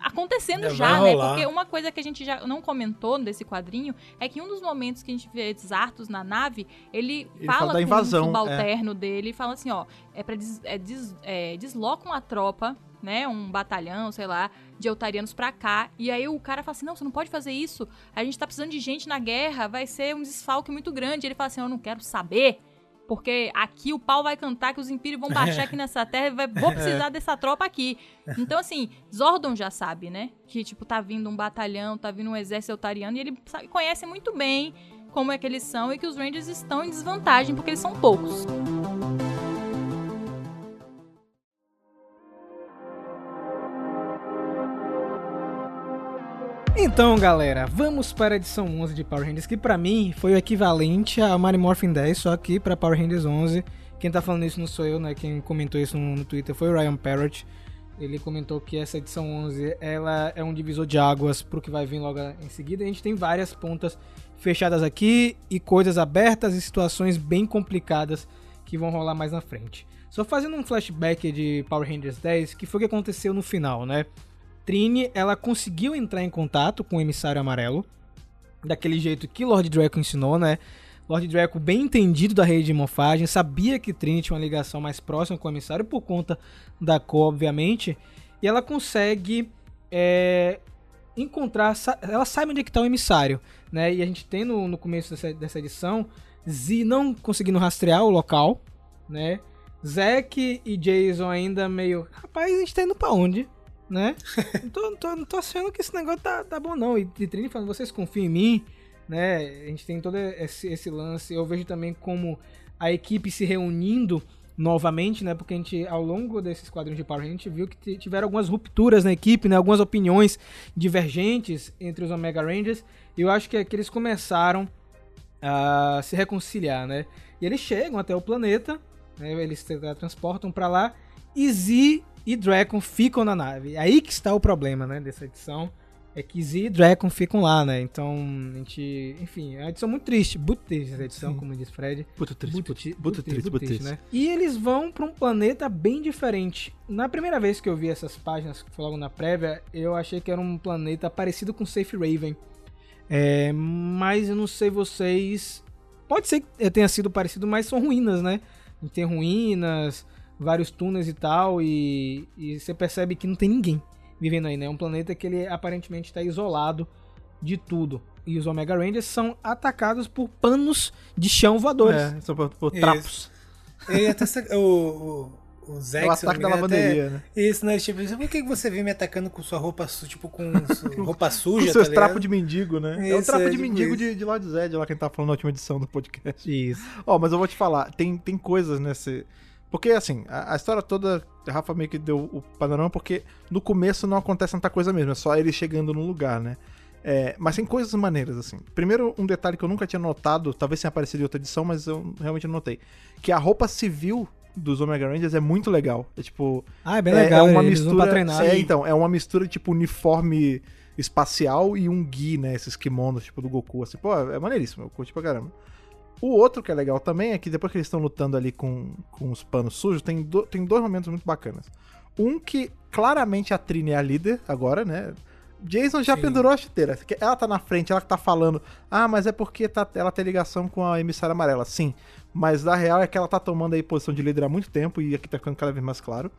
acontecendo É, já, né? Porque uma coisa que a gente já não comentou desse quadrinho é que um dos momentos que a gente vê Zartos na nave, ele, Ele fala, fala da com invasão, um subalterno dele e fala assim: ó, é pra des, é, des- é, desloca uma tropa. Né, um batalhão, sei lá, de eutarianos pra cá. E aí o cara fala assim: não, você não pode fazer isso. A gente tá precisando de gente na guerra, vai ser um desfalque muito grande. Ele fala assim: eu não quero saber. Porque aqui o pau vai cantar que os impérios vão baixar aqui nessa terra e vai, vou <laughs> precisar dessa tropa aqui. Então, assim, Zordon já sabe, né? Que, tipo, tá vindo um batalhão, tá vindo um exército eutariano e ele sabe- conhece muito bem como é que eles são e que os Rangers estão em desvantagem porque eles são poucos. Então, galera, vamos para a edição 11 de Power Rangers, que pra mim foi o equivalente a Mighty Morphin 10, só que pra Power Rangers 11. Quem tá falando isso não sou eu, né? Quem comentou isso no, no Twitter foi o Ryan Parrott. Ele comentou que essa edição 11 ela é um divisor de águas pro que vai vir logo em seguida. A gente tem várias pontas fechadas aqui e coisas abertas e situações bem complicadas que vão rolar mais na frente. Só fazendo um flashback de Power Rangers 10, que foi o que aconteceu no final, né? Trini, ela conseguiu entrar em contato com o emissário amarelo, daquele jeito que Lord Draco ensinou, né? Lord Draco, bem entendido da rede de morfagem, sabia que Trini tinha uma ligação mais próxima com o emissário por conta da cor, obviamente, e ela consegue é, encontrar, ela sabe onde é que tá o emissário, né? E a gente tem no, no começo dessa, dessa edição Z não conseguindo rastrear o local, né? Zack e Jason ainda meio, rapaz, a gente tá indo pra onde? Né? não, <laughs> tô, não, tô, não tô achando que esse negócio tá, tá bom, não. E, e Trini falando, vocês confiam em mim, né? A gente tem todo esse, esse lance. Eu vejo também como a equipe se reunindo novamente, né? Porque a gente, ao longo desses quadrinhos de Power a gente viu que tiveram algumas rupturas na equipe, né? Algumas opiniões divergentes entre os Omega Rangers. E eu acho que é que eles começaram a se reconciliar, né? E eles chegam até o planeta, né? Eles se transportam pra lá. E Z e Draco ficam na nave. É Aí que está o problema, né? Dessa edição. é que Z e Dragon ficam lá, né? Então, a gente. Enfim, é uma edição muito triste. Muito triste essa edição, Sim. como diz Fred. Puto triste, Muito, muito triste, muito triste, triste. né? E eles vão pra um planeta bem diferente. Na primeira vez que eu vi essas páginas, que foi logo na prévia, eu achei que era um planeta parecido com Safe Raven. É, mas eu não sei vocês. Pode ser que tenha sido parecido, mas são ruínas, né? Tem ruínas, vários túneis e tal, e, e você percebe que não tem ninguém vivendo aí, né? É um planeta que ele aparentemente está isolado de tudo. E os Omega Rangers são atacados por panos de chão voadores. É, são por, por trapos. E até essa- o, o, o Zex, É o ataque da engano, até- lavanderia, né? Isso, né? Tipo, por que você vem me atacando com sua roupa, tipo, com <laughs> roupa suja, Com seus tá trapos de mendigo, né? é o Isso, trapo é, de tipo mendigo de, de Lord Zed, lá que a gente tava falando na última edição do podcast. Isso. Ó, mas eu vou te falar, tem, tem coisas nesse. Porque, assim, a, a história toda, a Rafa meio que deu o panorama, porque no começo não acontece tanta coisa mesmo, é só ele chegando no lugar, né? É, mas tem coisas maneiras, assim. Primeiro, um detalhe que eu nunca tinha notado, talvez tenha aparecido em outra edição, mas eu realmente não notei. Que a roupa civil dos Omega Rangers é muito legal. É tipo. Ah, é bem legal. É, uma mistura. treinar. É, então, é uma mistura tipo uniforme espacial e um gi, né? Esses kimonos, tipo do Goku. Assim, pô, é maneiríssimo. Eu curti pra caramba. O outro que é legal também é que depois que eles estão lutando ali com, com os panos sujos, tem, do- tem dois momentos muito bacanas. Um que claramente a Trini é a líder agora, né? Jason já Sim. pendurou a chuteira. Ela tá na frente, ela que tá falando. Ah, mas é porque tá- ela tem ligação com a emissária amarela. Sim. Mas a real é que ela tá tomando aí posição de líder há muito tempo e aqui tá ficando cada vez mais claro.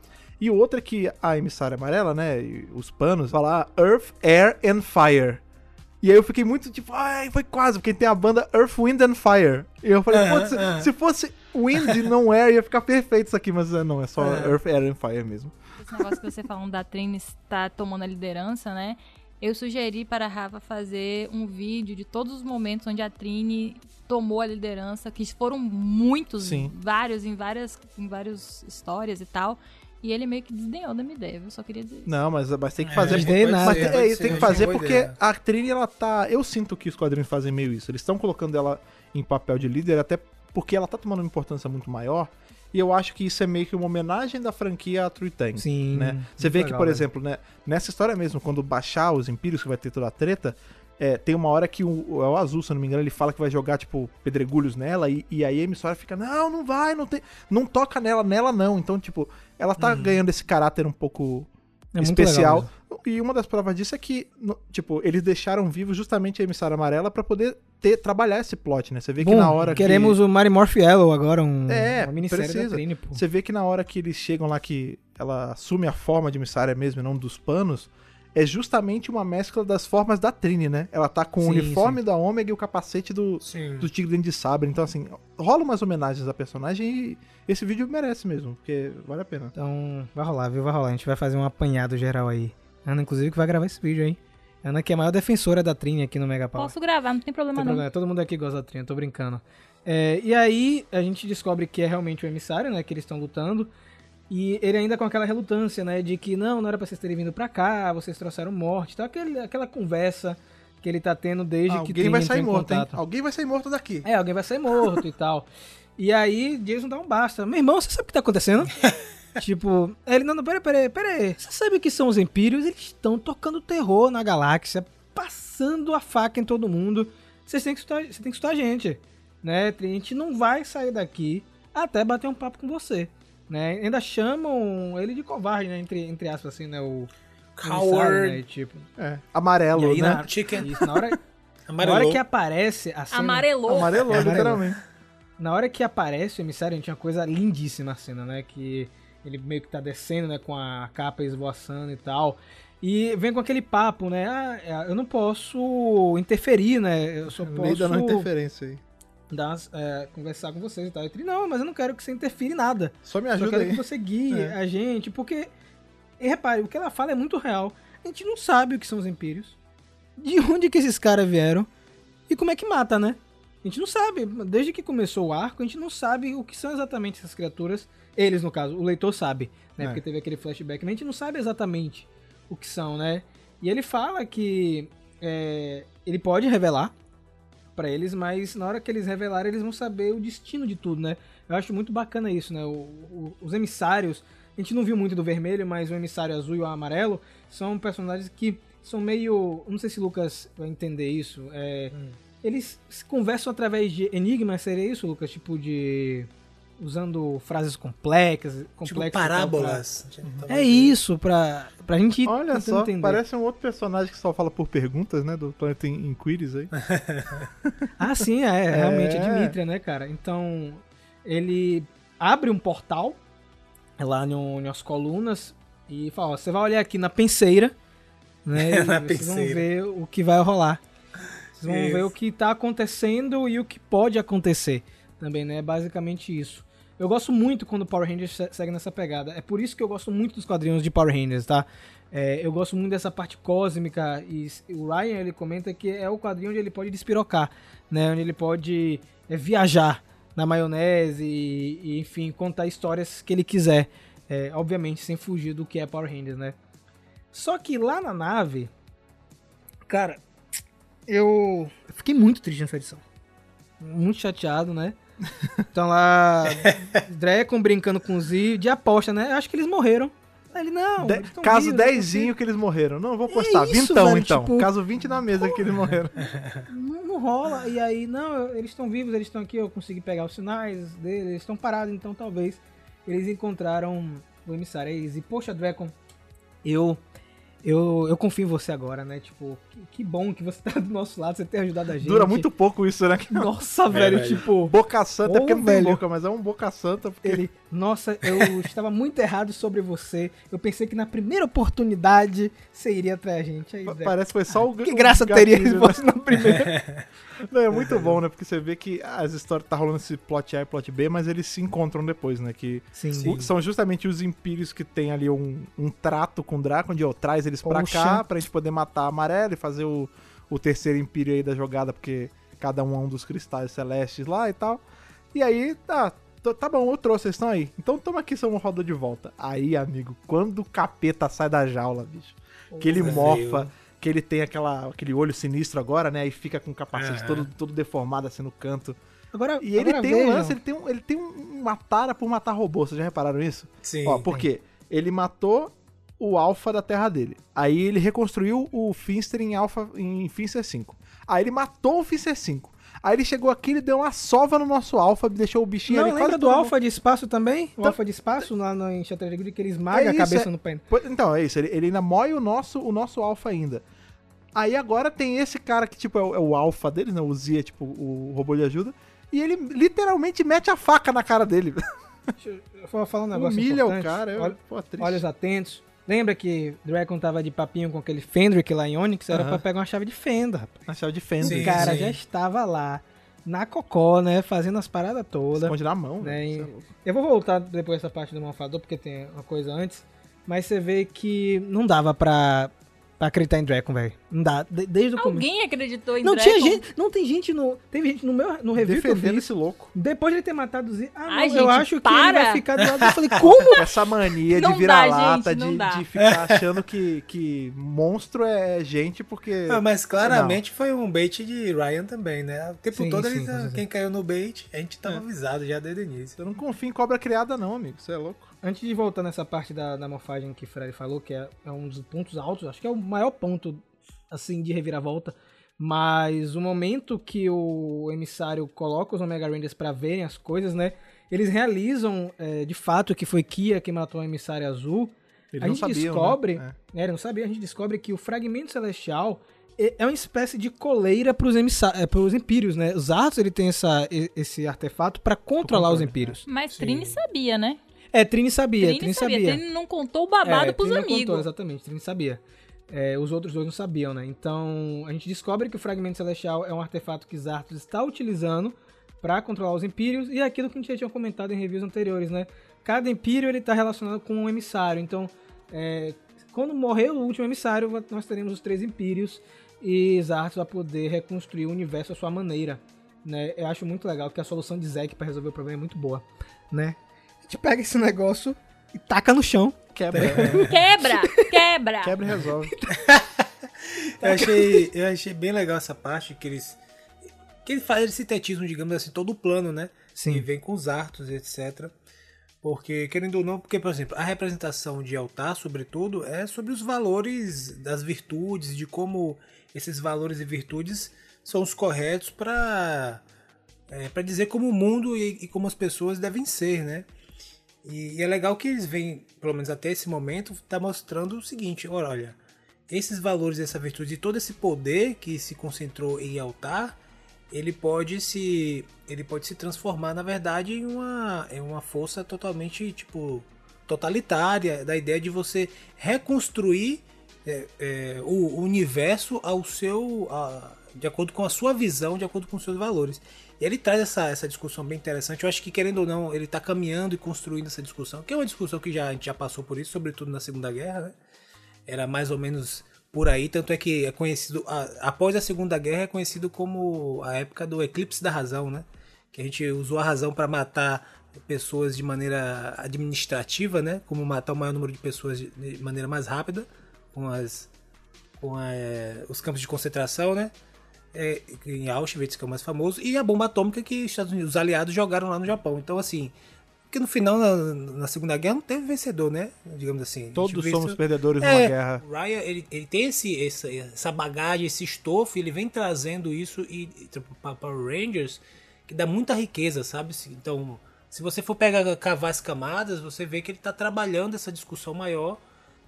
E o outro é que a emissária amarela, né? os panos, falar Earth, Air and Fire. E aí eu fiquei muito tipo, ai, foi quase, porque tem a banda Earth, Wind and Fire. E eu falei, Aham, pô, se, aham. se fosse Wind e <laughs> não Air, ia ficar perfeito isso aqui, mas é, não, é só É. Earth, Air and Fire mesmo. Esse negócio que você falando da Trini estar tomando a liderança, né? Eu sugeri para a Rafa fazer um vídeo de todos os momentos onde a Trini tomou a liderança, que foram muitos, Sim. vários, em várias, em várias histórias e tal. E ele meio que desdenhou da minha ideia, eu só queria dizer isso. Não, mas, mas tem que É, fazer. mas porque- tem nada. mas tem, ser, é, tem ser, que fazer porque ideia. a Trini, ela tá. Eu sinto que os quadrinhos fazem meio isso. Eles estão colocando ela em papel de líder, até porque ela tá tomando uma importância muito maior. E eu acho que isso é meio que uma homenagem da franquia a True Tang. Sim. né? Você vê que, legal, por velho. exemplo, né, nessa história mesmo, quando baixar os Impérios, que vai ter toda a treta, é, tem uma hora que o, é o Azul, se eu não me engano, ele fala que vai jogar, tipo, pedregulhos nela, e, e aí a emissora fica, não, não vai, não tem. Não toca nela, nela não. Então, tipo, ela tá ganhando esse caráter um pouco É especial. E uma das provas disso é que, no- tipo, eles deixaram vivo justamente a emissária amarela pra poder ter, trabalhar esse plot, né? Você vê que Bom, na hora queremos que... o Mary Morph Yellow agora, um, É, uma minissérie da precisa. Trini, pô. Você vê que na hora que eles chegam lá que ela assume a forma de emissária mesmo e não dos panos, é justamente uma mescla das formas da Trini, né? Ela tá com o Sim, uniforme da Ômega e o capacete do, Sim. do Tigre de Sabre. Então, assim, rola umas homenagens à personagem e esse vídeo merece mesmo, porque vale a pena. Então, vai rolar, viu? Vai rolar. A gente vai fazer um apanhado geral aí. Ana, inclusive, que vai gravar esse vídeo aí. Ana, que é a maior defensora da Trini aqui no Mega Power. Posso gravar, não tem problema Tem não. problema, Todo mundo aqui gosta da Trini, tô brincando. É, e aí, a gente descobre que é realmente o emissário, né? Que eles estão lutando. E ele ainda com aquela relutância, né? De que não, não era pra vocês terem vindo pra cá, vocês trouxeram morte. Então, aquele, aquela conversa que ele tá tendo desde que Alguém Trini vai entrou sair morto, hein? Alguém vai sair morto daqui. É, alguém vai sair morto e tal. E aí, Jason dá um basta. Meu irmão, você sabe o que tá acontecendo? <laughs> tipo, ele, não, não, peraí, peraí, peraí. Você sabe o que são os Empírios? Eles estão tocando terror na galáxia, passando a faca em todo mundo. Vocês têm que escutar, você tem que escutar a gente, né? A gente não vai sair daqui até bater um papo com você, né? Ainda chamam ele de covarde, né? Entre, entre aspas, assim, né? O Coward. né? Tipo, É. Amarelo, e aí, né? na, Chicken. isso, na hora, <laughs> na hora que aparece a cena... Amarelou. Amarelou, Amarelo. literalmente. Na hora que aparece o emissário, tinha uma coisa lindíssima a cena, né? Que ele meio que tá descendo, né? Com a capa esvoaçando e tal. E vem com aquele papo, né? Ah, é, eu não posso interferir, né? Eu só No meio da posso não interferência aí. Umas, é, conversar com vocês e tal. Eu falei, não, mas eu não quero que você interfira em nada. Só me Só ajuda quero aí. que você guie É. a gente, porque. E repare, o que ela fala é muito real. A gente não sabe o que são os Empírios. De onde que esses caras vieram. E como é que mata, né? A gente não sabe. Desde que começou o arco, a gente não sabe o que são exatamente essas criaturas. Eles, no caso, o leitor sabe, né? É. Porque teve aquele flashback, mas a gente não sabe exatamente o que são, né? E ele fala que é, ele pode revelar pra eles, mas na hora que eles revelarem, eles vão saber o destino de tudo, né? Eu acho muito bacana isso, né? O- o- os emissários, a gente não viu muito do vermelho, mas o emissário azul e o amarelo são personagens que são meio. Não sei se o Lucas vai entender isso. É, Hum. Eles se conversam através de enigmas, seria isso, Lucas? Tipo de. Usando frases complexas. Tipo complexas e tal, parábolas. pra- É isso, pra, pra gente Olha tentando só, entender. parece um outro personagem que só fala por perguntas, né? Do Planeta In- Inquiries aí. <laughs> Ah, sim, é, realmente, é É. Dimitria, né, cara? Então, ele abre um portal lá no, nas colunas e fala, ó, você vai olhar aqui na penseira, né? <laughs> e Na vocês vão penseira. ver o que vai rolar. Vocês vão Isso. ver o que tá acontecendo e o que pode acontecer também, né? É basicamente isso. Eu gosto muito quando Power Rangers se- segue nessa pegada. É por isso que eu gosto muito dos quadrinhos de Power Rangers, tá? É, eu gosto muito dessa parte cósmica e o Ryan ele comenta que é o quadrinho onde ele pode despirocar, né? Onde ele pode é, viajar na maionese e, e, enfim, contar histórias que ele quiser. É, obviamente, sem fugir do que é Power Rangers, né? Só que lá na nave, cara, eu fiquei muito triste nessa edição. Muito chateado, né? Então lá, <laughs> Drecon brincando com o Z, de aposta, né? Eu acho que eles morreram. Ele, não, De- caso vivos, sei. dezinho que eles morreram. Não, vou postar. isso, Vintão, velho, então. tipo, Caso 20 na mesa que eles morreram. não, não rola. E aí, não, eles estão vivos, eles estão aqui, eu consegui pegar os sinais deles, eles estão parados, então talvez eles encontraram o emissário. Aí e poxa, Drecon, eu, eu, eu confio em você agora, né? Tipo, que, que bom que você <laughs> tá do nosso lado, você ter ajudado a gente. Dura muito pouco isso, né? Nossa, velho, velho. tipo. Boca Santa, é porque não tem velho. boca, mas é um Boca Santa. Porque... Ele, nossa, eu <laughs> estava muito errado sobre você. Eu pensei que na primeira oportunidade você iria atrás a gente. Aí, Parece que foi só o que o graça teria se né? fosse na primeira. <laughs> Não, é muito bom, né? Porque você vê que as histórias tá rolando esse plot A e plot B, mas eles se encontram depois, né? Que Sim. são justamente os impérios que tem ali um, um trato com o Draco, onde ó, traz eles pra Poxa. cá pra gente poder matar a amarela e fazer o, o terceiro império aí da jogada, porque cada um é um dos cristais celestes lá e tal. E aí, tá, tá bom, eu trouxe, vocês estão aí. Então toma aqui seu rodou de volta. Aí, amigo, quando o capeta sai da jaula, bicho, que ele Deus. que ele tem aquela, aquele olho sinistro agora, né? E fica com o capacete todo, todo deformado assim no canto. Agora, E ele agora tem um lance, ele tem, um, ele tem um- uma tara por matar robô, vocês já repararam isso? Sim. Ó, por quê? Ele matou o Alpha da terra dele. Aí ele reconstruiu o Finster em Alpha em Finster 5. Aí ele matou o Finster 5. Aí ele chegou aqui e deu uma sova no nosso Alpha, deixou o bichinho Não, ali lembra quase do Alpha de espaço também? O Então- Alpha de espaço lá no, em Shattered Grid, que ele esmaga É a isso, cabeça é- no pé. Pois- Então, é isso. Ele, ele ainda mói o nosso, o nosso alfa ainda. Aí agora tem esse cara que, tipo, é o, é o alfa deles, né? O Z é, tipo, o robô de ajuda. E ele literalmente mete a faca na cara dele. Deixa eu falar um <laughs> negócio Humilha o importante. cara. É, Olha- pô. Olhos atentos. Lembra que Dragon tava de papinho com aquele Fendrick lá em Onyx? Era Aham. pra pegar uma chave de fenda, rapaz. Na chave de fenda. Sim, o cara sim. já estava lá, na cocó, né? Fazendo as paradas todas. Esconde na mão. né, velho, e- é. Eu vou voltar depois dessa parte do Malfador, porque tem uma coisa antes. Mas você vê que não dava pra, pra acreditar em Dragon, velho. Não dá. De- desde o começo. Alguém acreditou em Não Dragon? tinha gente. Não tem gente no. Teve gente no meu no review que eu Defendendo vi. esse louco. Depois de ele ter matado o Z. Ah, Ai, não, eu gente, acho que ele para! vai ficar do lado. Eu falei, <laughs> como? Essa mania Não de virar dá, lata, gente, não de, de ficar achando que, que monstro é gente, porque. Ah, mas claramente foi um bait de Ryan também, né? O tempo Sim, todo sim, ele, tá- quem caiu no bait, a gente tava É. avisado já desde o início. Eu não confio em cobra criada, não, amigo. Você é louco. Antes de voltar nessa parte da, da morfagem que o Freddy falou, que é, é um dos pontos altos, acho que é o maior ponto, assim, de reviravolta. Mas o momento que o emissário coloca os Omega Rangers pra verem as coisas, né? Eles realizam, é, de fato, que foi Kia que matou o emissário azul. Eles a não gente sabiam, descobre, né? né, ele não sabia, a gente descobre que o fragmento celestial é é uma espécie de coleira pros, emissa- é, pros empírios, né? Os Arthur, ele tem essa, esse artefato pra controlar os empírios. Mas Sim. Trini sabia, né? É, Trini sabia, Trini, Trini sabia. sabia. Trini não contou o babado É, pros Trini não amigos. Contou, exatamente, Trini sabia. É, os outros dois não sabiam, né? Então, a gente descobre que o Fragmento Celestial é um artefato que Zartos está utilizando para controlar os Empírios, e é aquilo que a gente já tinha comentado em reviews anteriores, né? Cada Empírio, ele tá relacionado com um emissário, então, é, quando morrer o último emissário, nós teremos os três Empírios, e Zartos vai poder reconstruir o universo à sua maneira, né? Eu acho muito legal que a solução de Zack para resolver o problema é muito boa, né? A gente pega esse <laughs> negócio e taca no chão, Quebra. Quebra! Quebra! Quebra e resolve. <laughs> Eu achei, eu achei bem legal essa parte que eles. Que ele faz esse sintetismo, digamos assim, todo o plano, né? Sim. E vem com os artos, etc. Porque, querendo ou não, porque, por exemplo, a representação de altar, sobretudo, é sobre os valores das virtudes, de como esses valores e virtudes são os corretos para é, para dizer como o mundo e, e como as pessoas devem ser, né? E, e é legal que eles vêm, pelo menos até esse momento, tá mostrando o seguinte, olha, olha, esses valores, essa virtude todo esse poder que se concentrou em altar, ele pode se ele pode se transformar na verdade em uma em uma força totalmente tipo totalitária da ideia de você reconstruir é, é, o universo ao seu a- de acordo com a sua visão de acordo com os seus valores e ele traz essa, essa discussão bem interessante eu acho que querendo ou não ele está caminhando e construindo essa discussão que é uma discussão que já a gente já passou por isso sobretudo na segunda guerra né? era mais ou menos por aí, tanto é que é conhecido a- após a Segunda Guerra é conhecido como a época do eclipse da razão, né? Que a gente usou a razão para matar pessoas de maneira administrativa, né? Como matar o maior número de pessoas de, maneira mais rápida, com as com é, os campos de concentração, né? É, em Auschwitz, que é o mais famoso, e a bomba atômica que Unidos, os aliados jogaram lá no Japão. Então, assim, que no final, na, na Segunda Guerra, não teve vencedor, né? Digamos assim. Todos somos perdedores numa é, guerra. o Ryan, ele, ele tem esse, essa, essa bagagem, esse estofo, ele vem trazendo isso e, para Power Rangers, que dá muita riqueza, sabe? Então, se você for pegar, cavar as camadas, você vê que ele tá trabalhando essa discussão maior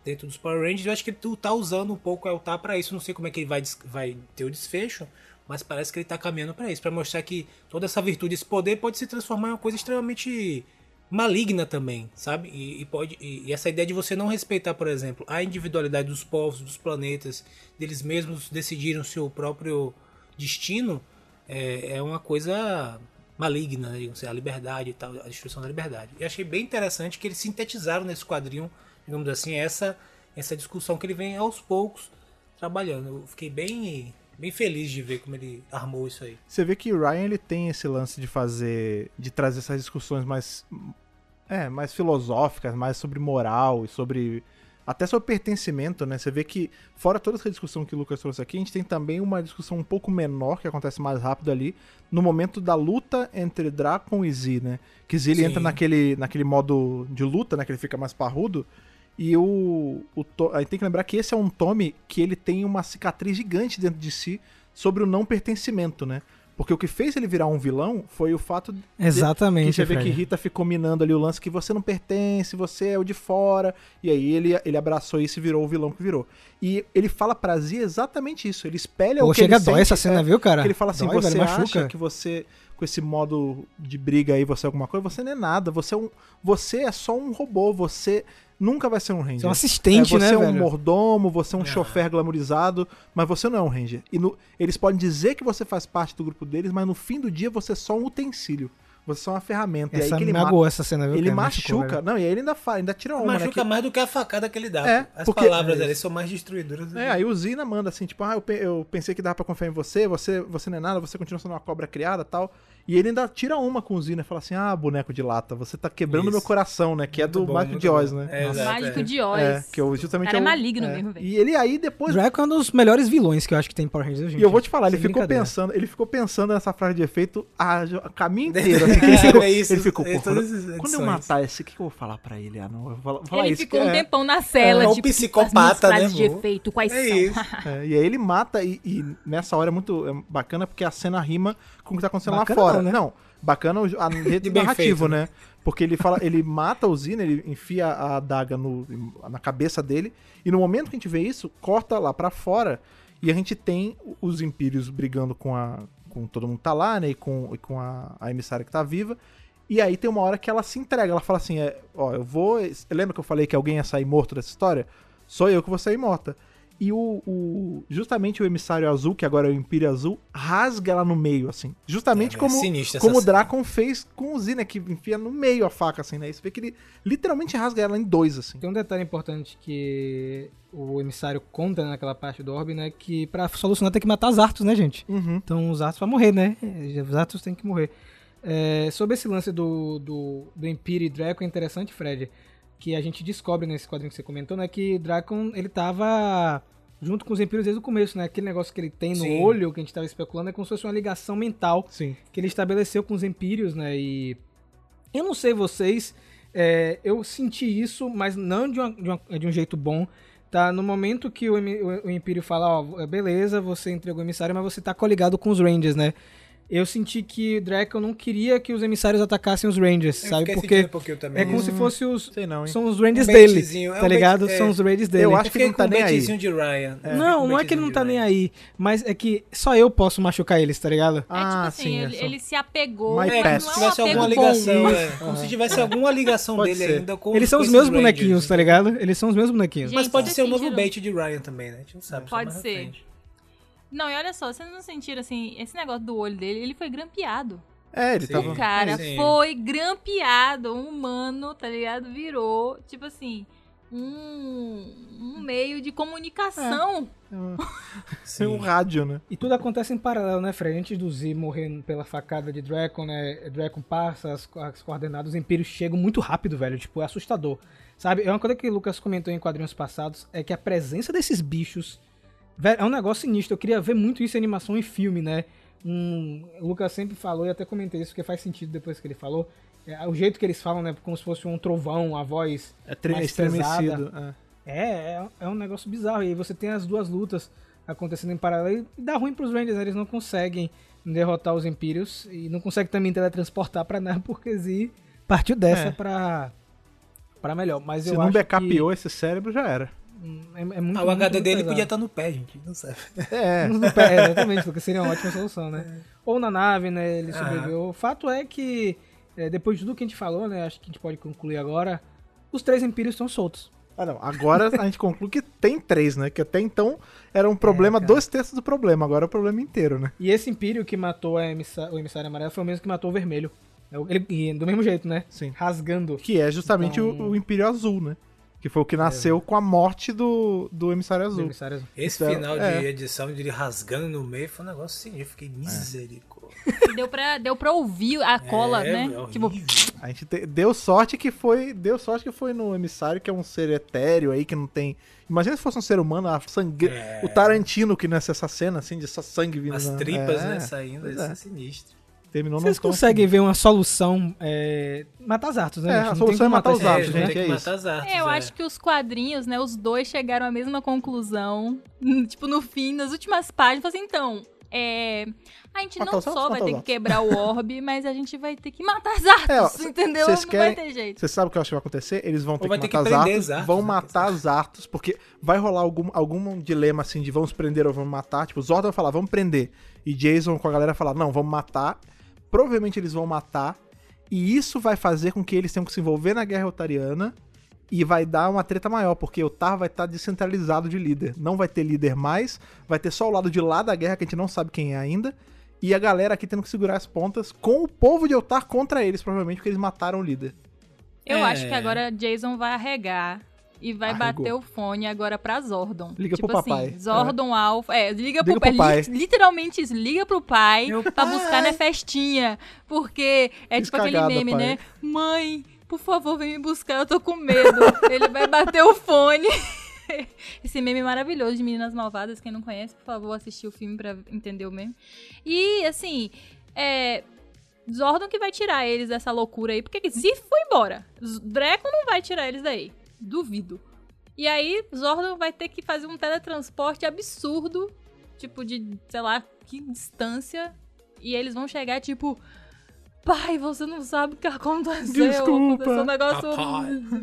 dentro dos Power Rangers. Eu acho que tu tá usando um pouco o Eltar para isso. Não sei como é que ele vai, vai ter o desfecho, mas parece que ele tá caminhando para isso, para mostrar que toda essa virtude, esse poder pode se transformar em uma coisa extremamente maligna também, sabe? E, e pode e, e essa ideia de você não respeitar, por exemplo, a individualidade dos povos, dos planetas, deles mesmos decidirem o seu próprio destino, é, é uma coisa maligna, né? a liberdade e tal, a destruição da liberdade. E achei bem interessante que eles sintetizaram nesse quadrinho, digamos assim, essa essa discussão que ele vem aos poucos trabalhando. Eu fiquei bem bem feliz de ver como ele armou isso aí. Você vê que o Ryan ele tem esse lance de fazer, de trazer essas discussões mais, é, mais filosóficas, mais sobre moral e sobre até sobre pertencimento, né? Você vê que fora toda essa discussão que o Lucas trouxe aqui, a gente tem também uma discussão um pouco menor que acontece mais rápido ali no momento da luta entre Dracon e Z, né? Que Z entra naquele naquele modo de luta, né? Que ele fica mais parrudo. E o, o aí tem que lembrar que esse é um Tommy que ele tem uma cicatriz gigante dentro de si sobre o não pertencimento, né? Porque o que fez ele virar um vilão foi o fato de Exatamente. que você vê que. Rita ficou minando ali o lance que você não pertence, você é o de fora. E aí ele, ele abraçou isso e virou o vilão que virou. E ele fala pra Z exatamente isso. Ele espelha Pô, o que chega a ele dói sente, essa cena, é, viu, cara? ele fala assim, Dói, você velho, machuca. acha que você, com esse modo de briga aí, você é alguma coisa? Você não é nada. Você é, um, você é só um robô. Você nunca vai ser um Ranger. Você é um assistente, É, você né, é um velho? mordomo, você é um Ah. chofer glamourizado, mas você não é um ranger. E no- eles podem dizer que você faz parte do grupo deles, mas no fim do dia você é só um utensílio. Você é só uma ferramenta. e Essa aí que me ele, ma- magoou essa cena, viu? ele cara? Machuca. não, e aí ele ainda, fala, ainda tira uma, né? Machuca que- mais do que a facada que ele dá. É, As porque- palavras é ali são mais destruidoras. É, aí o Zina manda assim, tipo, ah, eu, pe- eu pensei que dava pra confiar em você, você, você não é nada, você continua sendo uma cobra criada tal. E ele ainda tira uma com o Zina e fala assim, ah, boneco de lata, você tá quebrando Isso. meu coração, né? Que é Muito do bom, Mágico de Oz, bom. né? É, Nossa. Mágico é. de Oz. É, que eu justamente Cara, é é o- maligno é. mesmo, velho. E ele aí depois Draco é um dos melhores vilões que eu acho que tem em Power Rangers, gente. E eu vou te falar, ele ficou pensando, ele ficou pensando nessa frase de efeito a, a caminho <laughs> inteiro. Assim, ele É, ficou, é isso, ele ficou, é quando, quando eu matar esse, o que, que eu vou falar pra ele? Ah, não, eu vou falar, vou falar Ele isso. ficou que um é- tempão na cela, É um tipo, psicopata, as né, de efeito, quais É são? isso. <laughs> é, e aí ele mata, e, e nessa hora é muito é bacana porque a cena rima com o que tá acontecendo Bacana lá fora. não, né? Não, bacana o a <laughs> rede narrativo, feito, né? Porque ele fala, ele mata o Zina, ele enfia a adaga no, na cabeça dele, e no momento que a gente vê isso, corta lá pra fora, e a gente tem os Impérios brigando com a. com todo mundo que tá lá, né? E com, e com a, a emissária que tá viva. E aí tem uma hora que ela se entrega, ela fala assim: é, ó, eu vou. Lembra que eu falei que alguém ia sair morto dessa história? Sou eu que vou sair morta. E o, o- justamente o emissário azul, que agora é o Império Azul, rasga ela no meio, assim. Justamente É, é como, essa como o. Dracon fez com o Z, né? Que enfia no meio a faca, assim, né? E Você vê que ele literalmente rasga ela em dois, assim. Tem um detalhe importante que o emissário conta naquela parte do Orbe, né? Que pra solucionar tem que matar os Arthur, né, gente? Uhum. Então os Arthur vão morrer, né? Os Arthur têm que morrer. É, sobre esse lance do, do, do Empire e Draco é interessante, Fred, que a gente descobre nesse quadrinho que você comentou, né? Que Dracon, ele tava junto com os Empírios desde o começo, né? Aquele negócio que ele tem no Sim. olho, que a gente tava especulando, é como se fosse uma ligação mental Sim. que ele estabeleceu com os Empírios, né? E eu não sei vocês, É, eu senti isso, mas não de, uma- de uma- de um jeito bom. Tá, no momento que o, o, o Império fala, ó, beleza, você entregou o emissário, mas você tá coligado com os Rangers, né? Eu senti que Draco não queria que os emissários atacassem os Rangers, Eu sabe? Porque um também. é como isso. se fosse os. Sei não, hein? São os Rangers Um dele, é tá um ligado? bait- São é. os Rangers dele. Eu acho que ele não tá nem aí. baitzinho de Ryan. Não, não é que ele não tá nem aí, mas é que só eu posso machucar eles, tá ligado? É tipo Ah, assim, sim, ele, é ele se apegou. My mas É, não se é um tivesse alguma bom. ligação, é. <laughs> Como se tivesse alguma ligação dele ser. ainda com Eles são os meus bonequinhos, né? tá ligado? Eles são os meus bonequinhos. Mas pode ser o novo bait de Ryan também, né? A gente não sabe. Pode ser. Não, e olha só, vocês não sentiram assim, esse negócio do olho dele, ele foi grampeado. É, ele Sim. tava. O cara Sim. foi grampeado, um humano, tá ligado? Virou, tipo assim, um, um meio de comunicação. <laughs> Tem um rádio, né? E tudo acontece em paralelo, né, Fred? Antes do Z morrer pela facada de Draco, né? Draco passa as, as coordenadas, os Impérios chegam muito rápido, velho. Tipo, é assustador. Sabe? É uma coisa que o Lucas comentou em quadrinhos passados, é que a presença desses bichos é um negócio sinistro. Eu queria ver muito isso em animação e filme, né? Um, o Lucas sempre falou, e até comentei isso, porque faz sentido depois que ele falou. É, o jeito que eles falam, né? Como se fosse um trovão, a voz É tre- mais estremecido. é. É, é, é um negócio bizarro. E aí você tem as duas lutas acontecendo em paralelo e dá ruim pros Rangers, né? Eles não conseguem derrotar os Impérios e não conseguem também teletransportar pra nada, porque Z partiu dessa É. pra, pra melhor. Mas Se eu não acho backupeou esse cérebro, já era. É, é muito, Ah, o HD muito dele pesado. podia estar no pé, gente. Não sabe. É. No pé, é, exatamente, porque seria uma ótima solução, né? Ou na nave, né? Ele Ah. sobreviveu. O fato é que, é, depois de tudo que a gente falou, né? Acho que a gente pode concluir agora. Os três Impérios estão soltos. Ah, não. Agora a gente conclui que tem três, né? Que até então era um problema, cara. dois terços do problema. Agora é o problema inteiro, né? E esse Império que matou a emissa- o emissário amarelo foi o mesmo que matou o vermelho. É o- Ele, e do mesmo jeito, né? Sim. Rasgando. Que é justamente o- Então- o, Império Azul, né? Que foi o que nasceu com a morte do, do emissário azul. emissário azul. Esse Então, final é. de edição de ele rasgando no meio foi um negócio assim. Eu fiquei misericórdia. Deu pra, deu pra ouvir a cola, É, né? é Tipo. A gente te- deu sorte que foi. Deu sorte que foi no emissário, que é um ser etéreo aí, que não tem. Imagina se fosse um ser humano, a sangue. É. O Tarantino que nessa essa cena, assim, de só sangue vindo. As na- tripas, é, né, saindo. Isso é. é sinistro. Terminou Vocês conseguem ver uma solução. É... Matar os Arthur, né? É, a solução é como matar os é, gente, que é matar isso. as artes. É, eu é. acho que os quadrinhos, né, os dois chegaram à mesma conclusão. <laughs> Tipo, no fim, nas últimas páginas, falaram assim, então, é, a gente Matar não os só vai matar ter os que quebrar o orbe, <laughs> mas a gente vai ter que matar as artes, É, ó, <laughs> entendeu? vocês Não querem- vai ter jeito. Você sabe o que eu acho que vai acontecer? Eles vão ter que ter que matar as prender artos, os Arthurs, vão né, matar as artos, porque vai rolar algum, algum dilema assim de vamos prender ou vamos matar. Tipo, o Zordon vai falar, vamos prender. E Jason com a galera falar, não, vamos matar. Provavelmente eles vão matar. E isso vai fazer com que eles tenham que se envolver na guerra otariana. E vai dar uma treta maior, porque o Tar vai estar descentralizado de líder. Não vai ter líder mais, vai ter só o lado de lá da guerra, que a gente não sabe quem é ainda. E a galera aqui tendo que segurar as pontas com o povo de Eltar contra eles, provavelmente, porque eles mataram o líder. Eu É. acho que agora Jason vai arregar e vai Arregou. bater o fone agora pra Zordon. Liga tipo pro assim, papai. Zordon Alpha. É, liga, Liga pro, pro é, pai. literalmente isso, liga pro pai Meu pra pai. buscar na festinha. Porque é Fiz tipo aquele cagada, meme, pai. né? Mãe, por favor, vem me buscar, eu tô com medo. <laughs> Ele vai bater o fone. <laughs> Esse meme maravilhoso de Meninas Malvadas, quem não conhece, por favor, assistir o filme pra entender o meme. E, assim, é. Zordon que vai tirar eles dessa loucura aí, porque Zif foi embora. Draco não vai tirar eles daí. Duvido. E aí, Zordon vai ter que fazer um teletransporte absurdo, tipo de, sei lá, que distância. E eles vão chegar, tipo. Pai, você não sabe o que aconteceu. Desculpa. Aconteceu um negócio.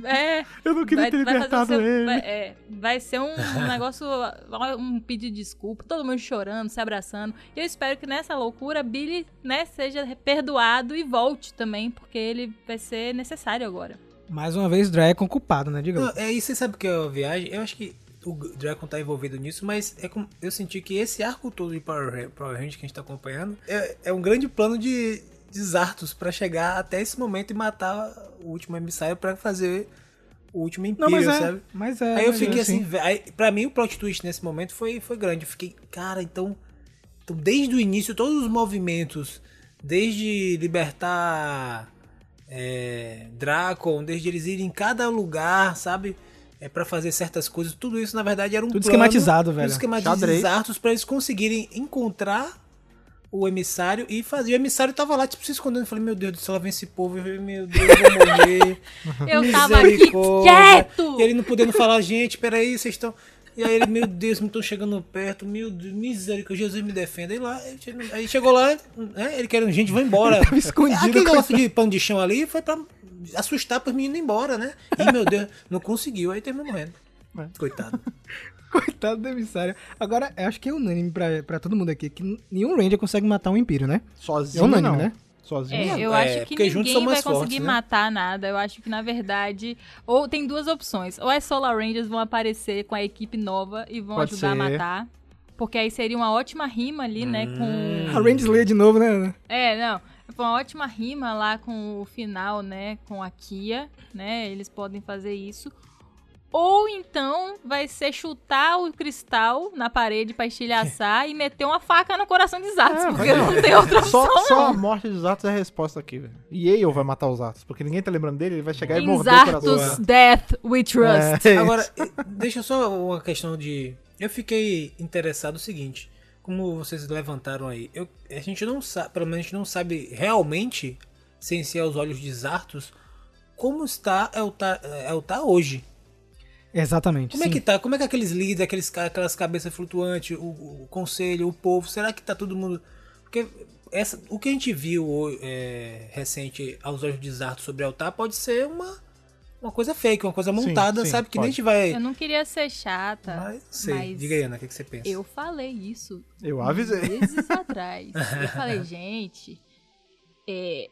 É. Eu não queria ter fazer libertado seu- ele. Vai, é, vai ser um negócio, um pedido de desculpa, todo mundo chorando, se abraçando. E eu espero que nessa loucura Billy, né, seja perdoado e volte também, porque ele vai ser necessário agora. Mais uma vez, Dragon culpado, né? Diga. Não, é, e você sabe que é a viagem? Eu acho que o Dragon tá envolvido nisso, mas é como, eu senti que esse arco todo de Power, Ra- Power Rangers que a gente tá acompanhando é, é um grande plano de, de Zartos pra chegar até esse momento e matar o último emissário pra fazer o último Não, Império, mas é. sabe? Mas é. Aí eu fiquei é. assim, aí, pra mim o plot twist nesse momento foi, foi grande. Eu fiquei, cara, então, então desde o início, todos os movimentos, desde libertar é, Dracon, desde eles irem em cada lugar, sabe? É para fazer certas coisas, tudo isso na verdade era um Tudo plano, esquematizado, velho. Tudo esquematizado Xadrez. Arthur pra eles conseguirem encontrar o emissário e fazia. O emissário tava lá, tipo, se escondendo. Eu falei, meu Deus do céu, lá vem esse povo. Eu falei, meu Deus, eu vou morrer. <laughs> Eu tava aqui quieto! E ele não podendo falar, gente, peraí, vocês estão. E aí ele, meu Deus, me estão chegando perto, meu Deus, misericórdia, Jesus me defenda. Aí lá, aí chegou lá, né, ele querendo, gente, vai embora. Tava escondido, Aquele negócio de pano de chão ali foi pra assustar pros meninos ir embora, né? E meu Deus, não conseguiu, aí terminou morrendo. É. Coitado. <laughs> Coitado do emissário. Agora, eu acho que é unânime pra, pra todo mundo aqui que nenhum Ranger consegue matar um Império, né? Sozinho É unânime, não. né? Sozinho É, eu É, acho que porque juntos ninguém são vai mais conseguir fortes, né? matar nada. Eu acho que, na verdade, ou tem duas opções. Ou as Solar Rangers vão aparecer com a equipe nova e vão Pode ajudar a ser. matar. Porque aí seria uma ótima rima ali, né? Hum. Com. A Ranger Slayer de novo, né? É, não. Foi uma ótima rima lá com o final, né? Com a Kia, né? Eles podem fazer isso. Ou então vai ser chutar o cristal na parede pra estilhaçar <laughs> e meter uma faca no coração de Zatos, É, porque não tem outra opção. Só, só a morte dos Atos é a resposta aqui, velho. E Yale vai matar os Atos, porque ninguém tá lembrando dele, ele vai chegar e In o coração. Zartos Death We Trust. É, <laughs> Agora, eh, deixa só uma questão de. Eu fiquei interessado no seguinte. Como vocês levantaram aí, eu, a gente não sabe, pelo menos a gente não sabe realmente, sem ser aos olhos de Zartos, como está Eltar, Eltar hoje. Exatamente. Como sim. é que tá? Como é que aqueles líderes, aqueles, aquelas cabeças flutuantes, o, o conselho, o povo, será que tá todo mundo. Porque essa, o que a gente viu é, recente aos olhos de Zartos sobre Eltar pode ser uma, uma coisa fake, uma coisa montada, sim, sabe? Que nem a gente vai. Eu não queria ser chata, Mas, sei. mas Diga aí, Ana, o que, que você pensa? eu falei isso Eu avisei. meses <laughs> atrás. Eu falei, <laughs> gente, é,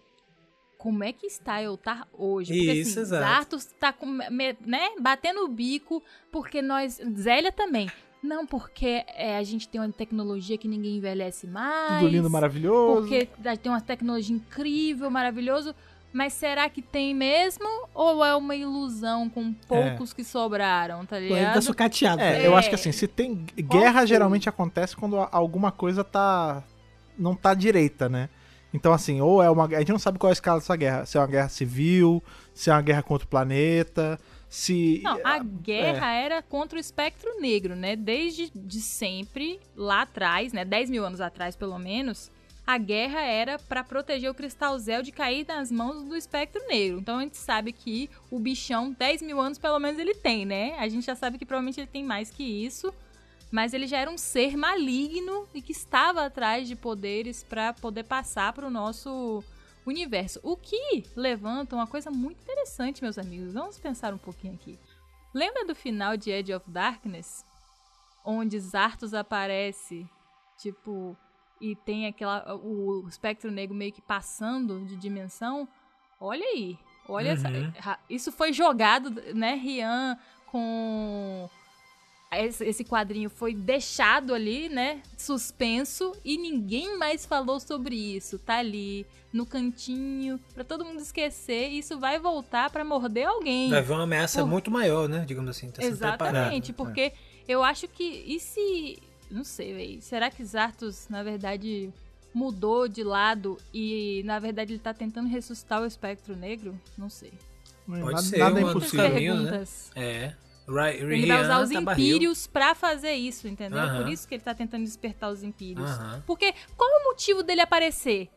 como é que está eu tá hoje? Porque Isso, assim, exato. Zartos tá com, me- né, batendo o bico, porque nós. Zélia também. Não, porque é, a gente tem uma tecnologia que ninguém envelhece mais. Tudo lindo, maravilhoso. Porque tem uma tecnologia incrível, maravilhoso. Mas será que tem mesmo? Ou é uma ilusão com poucos que sobraram, tá ligado? sucateado. É, velho. eu acho que assim, se tem. Guerra foi? geralmente acontece quando alguma coisa tá. não tá direita, né? Então, assim, ou é uma. A gente não sabe qual é a escala dessa guerra. Se é uma guerra civil, se é uma guerra contra o planeta, se. Não, a é. guerra era contra o espectro negro, né? Desde de sempre, lá atrás, né? 10 mil anos atrás, pelo menos, a guerra era pra proteger o Cristal Zel de cair nas mãos do espectro negro. Então a gente sabe que o bichão, 10 mil anos pelo menos ele tem, né? A gente já sabe que provavelmente ele tem mais que isso. Mas ele já era um ser maligno e que estava atrás de poderes pra poder passar pro nosso universo. O que levanta uma coisa muito interessante, meus amigos. Vamos pensar um pouquinho aqui. Lembra do final de Edge of Darkness? Onde Zartos aparece, tipo, e tem aquela. o espectro negro meio que passando de dimensão? Olha aí. Olha essa. ra- Isso foi jogado, né, Rian, com. Esse quadrinho foi deixado ali, né? Suspenso e ninguém mais falou sobre isso. Tá ali no cantinho pra todo mundo esquecer. E isso vai voltar pra morder alguém. Vai haver uma ameaça Por- muito maior, né? Digamos assim. Tá Exatamente, preparado. porque eu acho que. E se. Não sei, véi. Será que Zartos, na verdade, mudou de lado e, na verdade, ele tá tentando ressuscitar o espectro negro? Não sei. Pode nada, ser nada é uma dos impossível. caminhos, né? É. Ry- Ele vai usar os tá barril. empírios pra fazer isso, entendeu? Aham. Por isso que ele tá tentando despertar os empírios. Aham. Porque qual é o motivo dele aparecer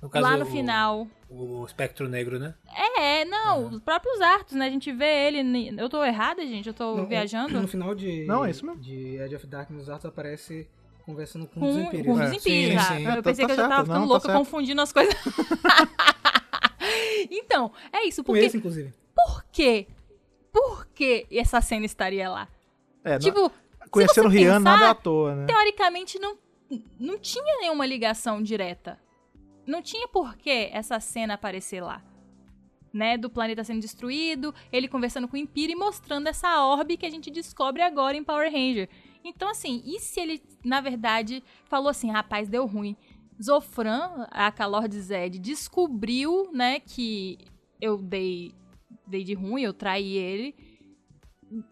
No caso, lá no o- final? O espectro negro, né? É, não, os próprios Artos, né? A gente vê ele. Eu tô errada, gente? Eu tô No- viajando? No final de. Não, é isso mesmo. De Edge of Darkness, os Arthur aparece conversando com, Com, os com Impérios. os né? É. Sim, já. sim. Eu Tá- pensei tá que eu já tava certo, ficando não, tá louca, certo. confundindo as coisas. <laughs> então, é isso. Com Porque, esse, inclusive. por quê? Por que essa cena estaria lá? É, não- Tipo, conhecendo o você Rian, pensar, nada à toa, né? teoricamente não, não tinha nenhuma ligação direta. Não tinha por que essa cena aparecer lá. Né, do planeta sendo destruído, ele conversando com o Impiro e mostrando essa orbe que a gente descobre agora em Power Ranger. Então, assim, e se ele, na verdade, falou assim, rapaz, deu ruim. Zofran, a Calord Zed, descobriu, né, que eu dei, dei de ruim, eu traí ele.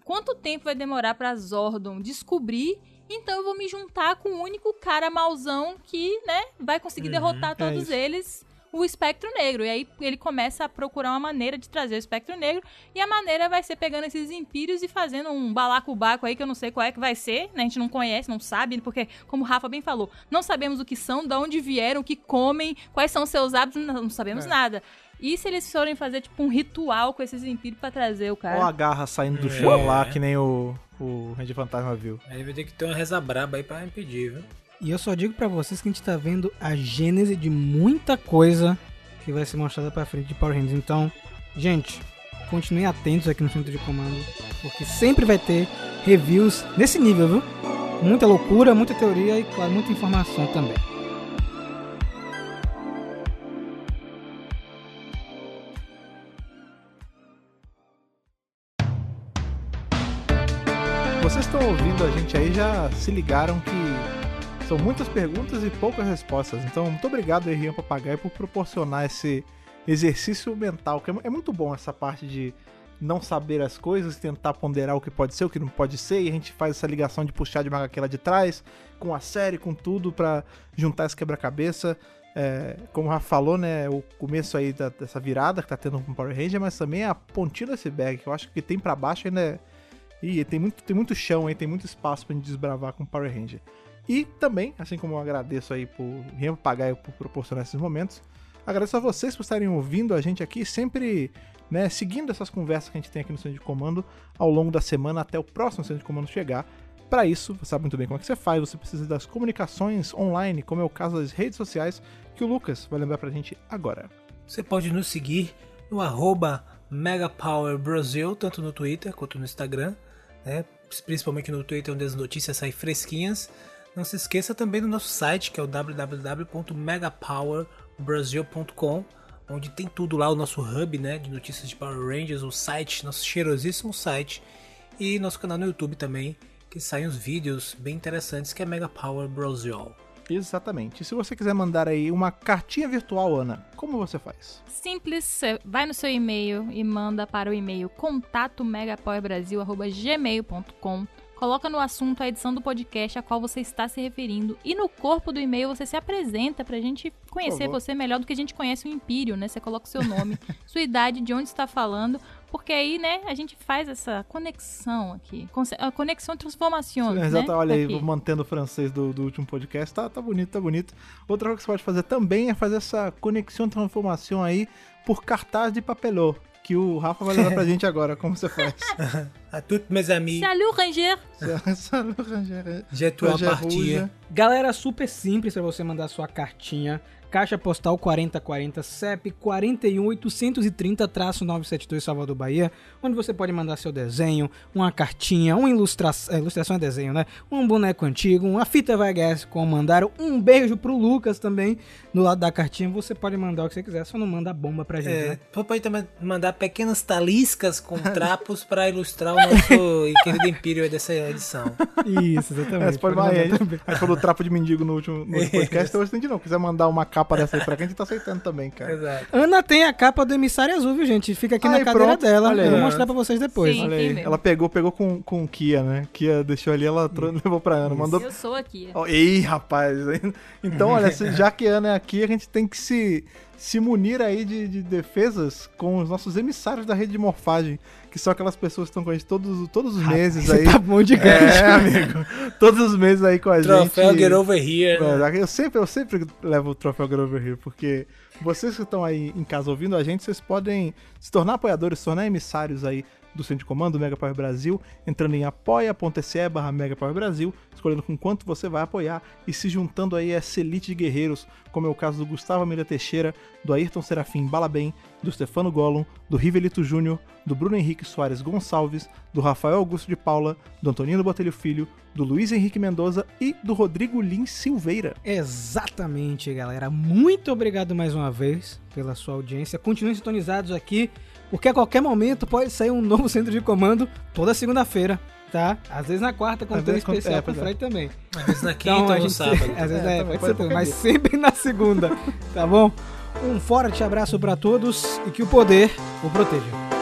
Quanto tempo vai demorar pra Zordon descobrir então eu vou me juntar com o único cara mauzão que, né, vai conseguir derrotar é todos isso. eles o espectro negro. E aí ele começa a procurar uma maneira de trazer o espectro negro. E a maneira vai ser pegando esses impérios e fazendo um balacobaco aí, que eu não sei qual é que vai ser, né? A gente não conhece, não sabe, porque, como o Rafa bem falou, não sabemos o que são, de onde vieram, o que comem, quais são seus hábitos, não, não sabemos É. nada. E se eles forem fazer, tipo, um ritual com esses impérios pra trazer o cara? Ou a garra saindo do É. chão lá, que nem o, o Randy Fantasma viu. Aí vai ter que ter uma reza braba aí pra impedir, viu? E eu só digo pra vocês que a gente tá vendo a gênese de muita coisa que vai ser mostrada pra frente de Power Rangers. Então, gente, continuem atentos aqui no centro de comando, porque sempre vai ter reviews nesse nível, viu? Muita loucura, muita teoria e, claro, muita informação também. Vocês estão ouvindo a gente aí já se ligaram que são muitas perguntas e poucas respostas. Então, muito obrigado Rian Papagaio, por proporcionar esse exercício mental, que é é muito bom essa parte de não saber as coisas, tentar ponderar o que pode ser, o que não pode ser, e a gente faz essa ligação de puxar de uma lá de trás, com a série, com tudo, pra juntar esse quebra-cabeça. É, como o Rafa falou, né, o começo aí da- dessa virada que tá tendo com Power Ranger, mas também a pontinha do iceberg, que eu acho que tem pra baixo ainda é Ih, tem muito, tem muito chão aí, tem muito espaço pra gente desbravar com Power Ranger. E também, assim como eu agradeço aí por Rian Papagaio por proporcionar esses momentos, agradeço a vocês por estarem ouvindo a gente aqui, sempre né, seguindo essas conversas que a gente tem aqui no Centro de Comando ao longo da semana até o próximo Centro de Comando chegar. Para isso, você sabe muito bem como é que você faz, você precisa das comunicações online, como é o caso das redes sociais, que o Lucas vai lembrar pra gente agora. Você pode nos seguir no arroba MegaPowerBrasil, tanto no Twitter quanto no Instagram, né? principalmente no Twitter, onde as notícias saem fresquinhas. Não se esqueça também do nosso site, que é o www.megapowerbrasil.com, onde tem tudo lá, o nosso hub né, de notícias de Power Rangers, o site, nosso cheirosíssimo site, e nosso canal no YouTube também, que saem os vídeos bem interessantes, que é Mega Power Brasil. Exatamente. Se você quiser mandar aí uma cartinha virtual, Ana, como você faz? Simples, você vai no seu e-mail e manda para o e-mail contato megapowerbrasil@gmail.com. Coloca no assunto a edição do podcast a qual você está se referindo e no corpo do e-mail você se apresenta pra gente conhecer você melhor do que a gente conhece o Império, né? Você coloca o seu nome, <laughs> sua idade, de onde está falando, porque aí, né, a gente faz essa conexão aqui, a conexão transformação, né? Exato, olha aí, aqui. vou mantendo o francês do, do último podcast. Tá, tá bonito, tá bonito. Outra coisa que você pode fazer também é fazer essa conexão transformação aí por cartaz de papelô. Que o Rafa vai levar pra <laughs> gente agora, como você faz. <laughs> A toutes mes amis, Salut, Ranger! j'ai toi Roger partir. Ruja. Galera, super simples para você mandar sua cartinha. Caixa postal 4040 CEP 41830-972 Salvador Bahia, onde você pode mandar seu desenho, uma cartinha, uma ilustração, ilustração é desenho, né? Um boneco antigo, uma fita VHS com mandaram, um beijo pro Lucas também no lado da cartinha. Você pode mandar o que você quiser, só não manda bomba pra gente, É, né? pode também mandar pequenas taliscas com <laughs> trapos para ilustrar o nosso <laughs> querido Império dessa edição. Isso, exatamente. É, você pode mandar mandar. também. A gente falou trapo de mendigo no último, no último <laughs> podcast, então hoje tem de não. Quiser mandar uma capa dessa aí pra quem, a gente tá aceitando também, cara. Exato. Ana tem a capa do emissário azul, viu, gente? Fica aqui Aí, na cadeira pronto, dela. olha Eu vou mostrar pra vocês depois. Sim. Ela pegou, pegou com, com Kia, né? Kia deixou ali, ela tro- levou pra Ana. Mandou Eu sou aqui. Ó, Ei, rapaz. <laughs> Então, olha, já que a Ana é aqui, a gente tem que se, se munir aí de, de defesas com os nossos emissários da rede de morfagem, que são aquelas pessoas que estão com a gente todos, todos os meses aí. Tá bom de gancho. É, amigo. Todos os meses aí com a Troféu gente. Get Over Here. É, eu sempre, eu sempre levo o troféu Get Over Here, porque vocês que estão aí em casa ouvindo a gente, vocês podem se tornar apoiadores, se tornar emissários aí do Centro de Comando, do Mega Power Brasil, entrando em apoia.se barra Mega Power Brasil, escolhendo com quanto você vai apoiar e se juntando aí a essa elite de guerreiros, como é o caso do Gustavo Amília Teixeira, do Ayrton Serafim Balabem, do Stefano Gollum, do Rivelito Júnior, do Bruno Henrique Soares Gonçalves, do Rafael Augusto de Paula, do Antonino Botelho Filho, do Luiz Henrique Mendoza e do Rodrigo Lins Silveira. Exatamente, galera. Muito obrigado mais uma vez pela sua audiência. Continuem sintonizados aqui, porque a qualquer momento pode sair um novo centro de comando toda segunda-feira, tá? Às vezes na quarta, quando Às tem um especial é, com o é. Fred também. Às vezes na quinta Então, ou no sábado. <laughs> Às vezes É, é, pode pode ser mas sempre na segunda, tá bom? Um forte abraço pra todos e que o poder o proteja.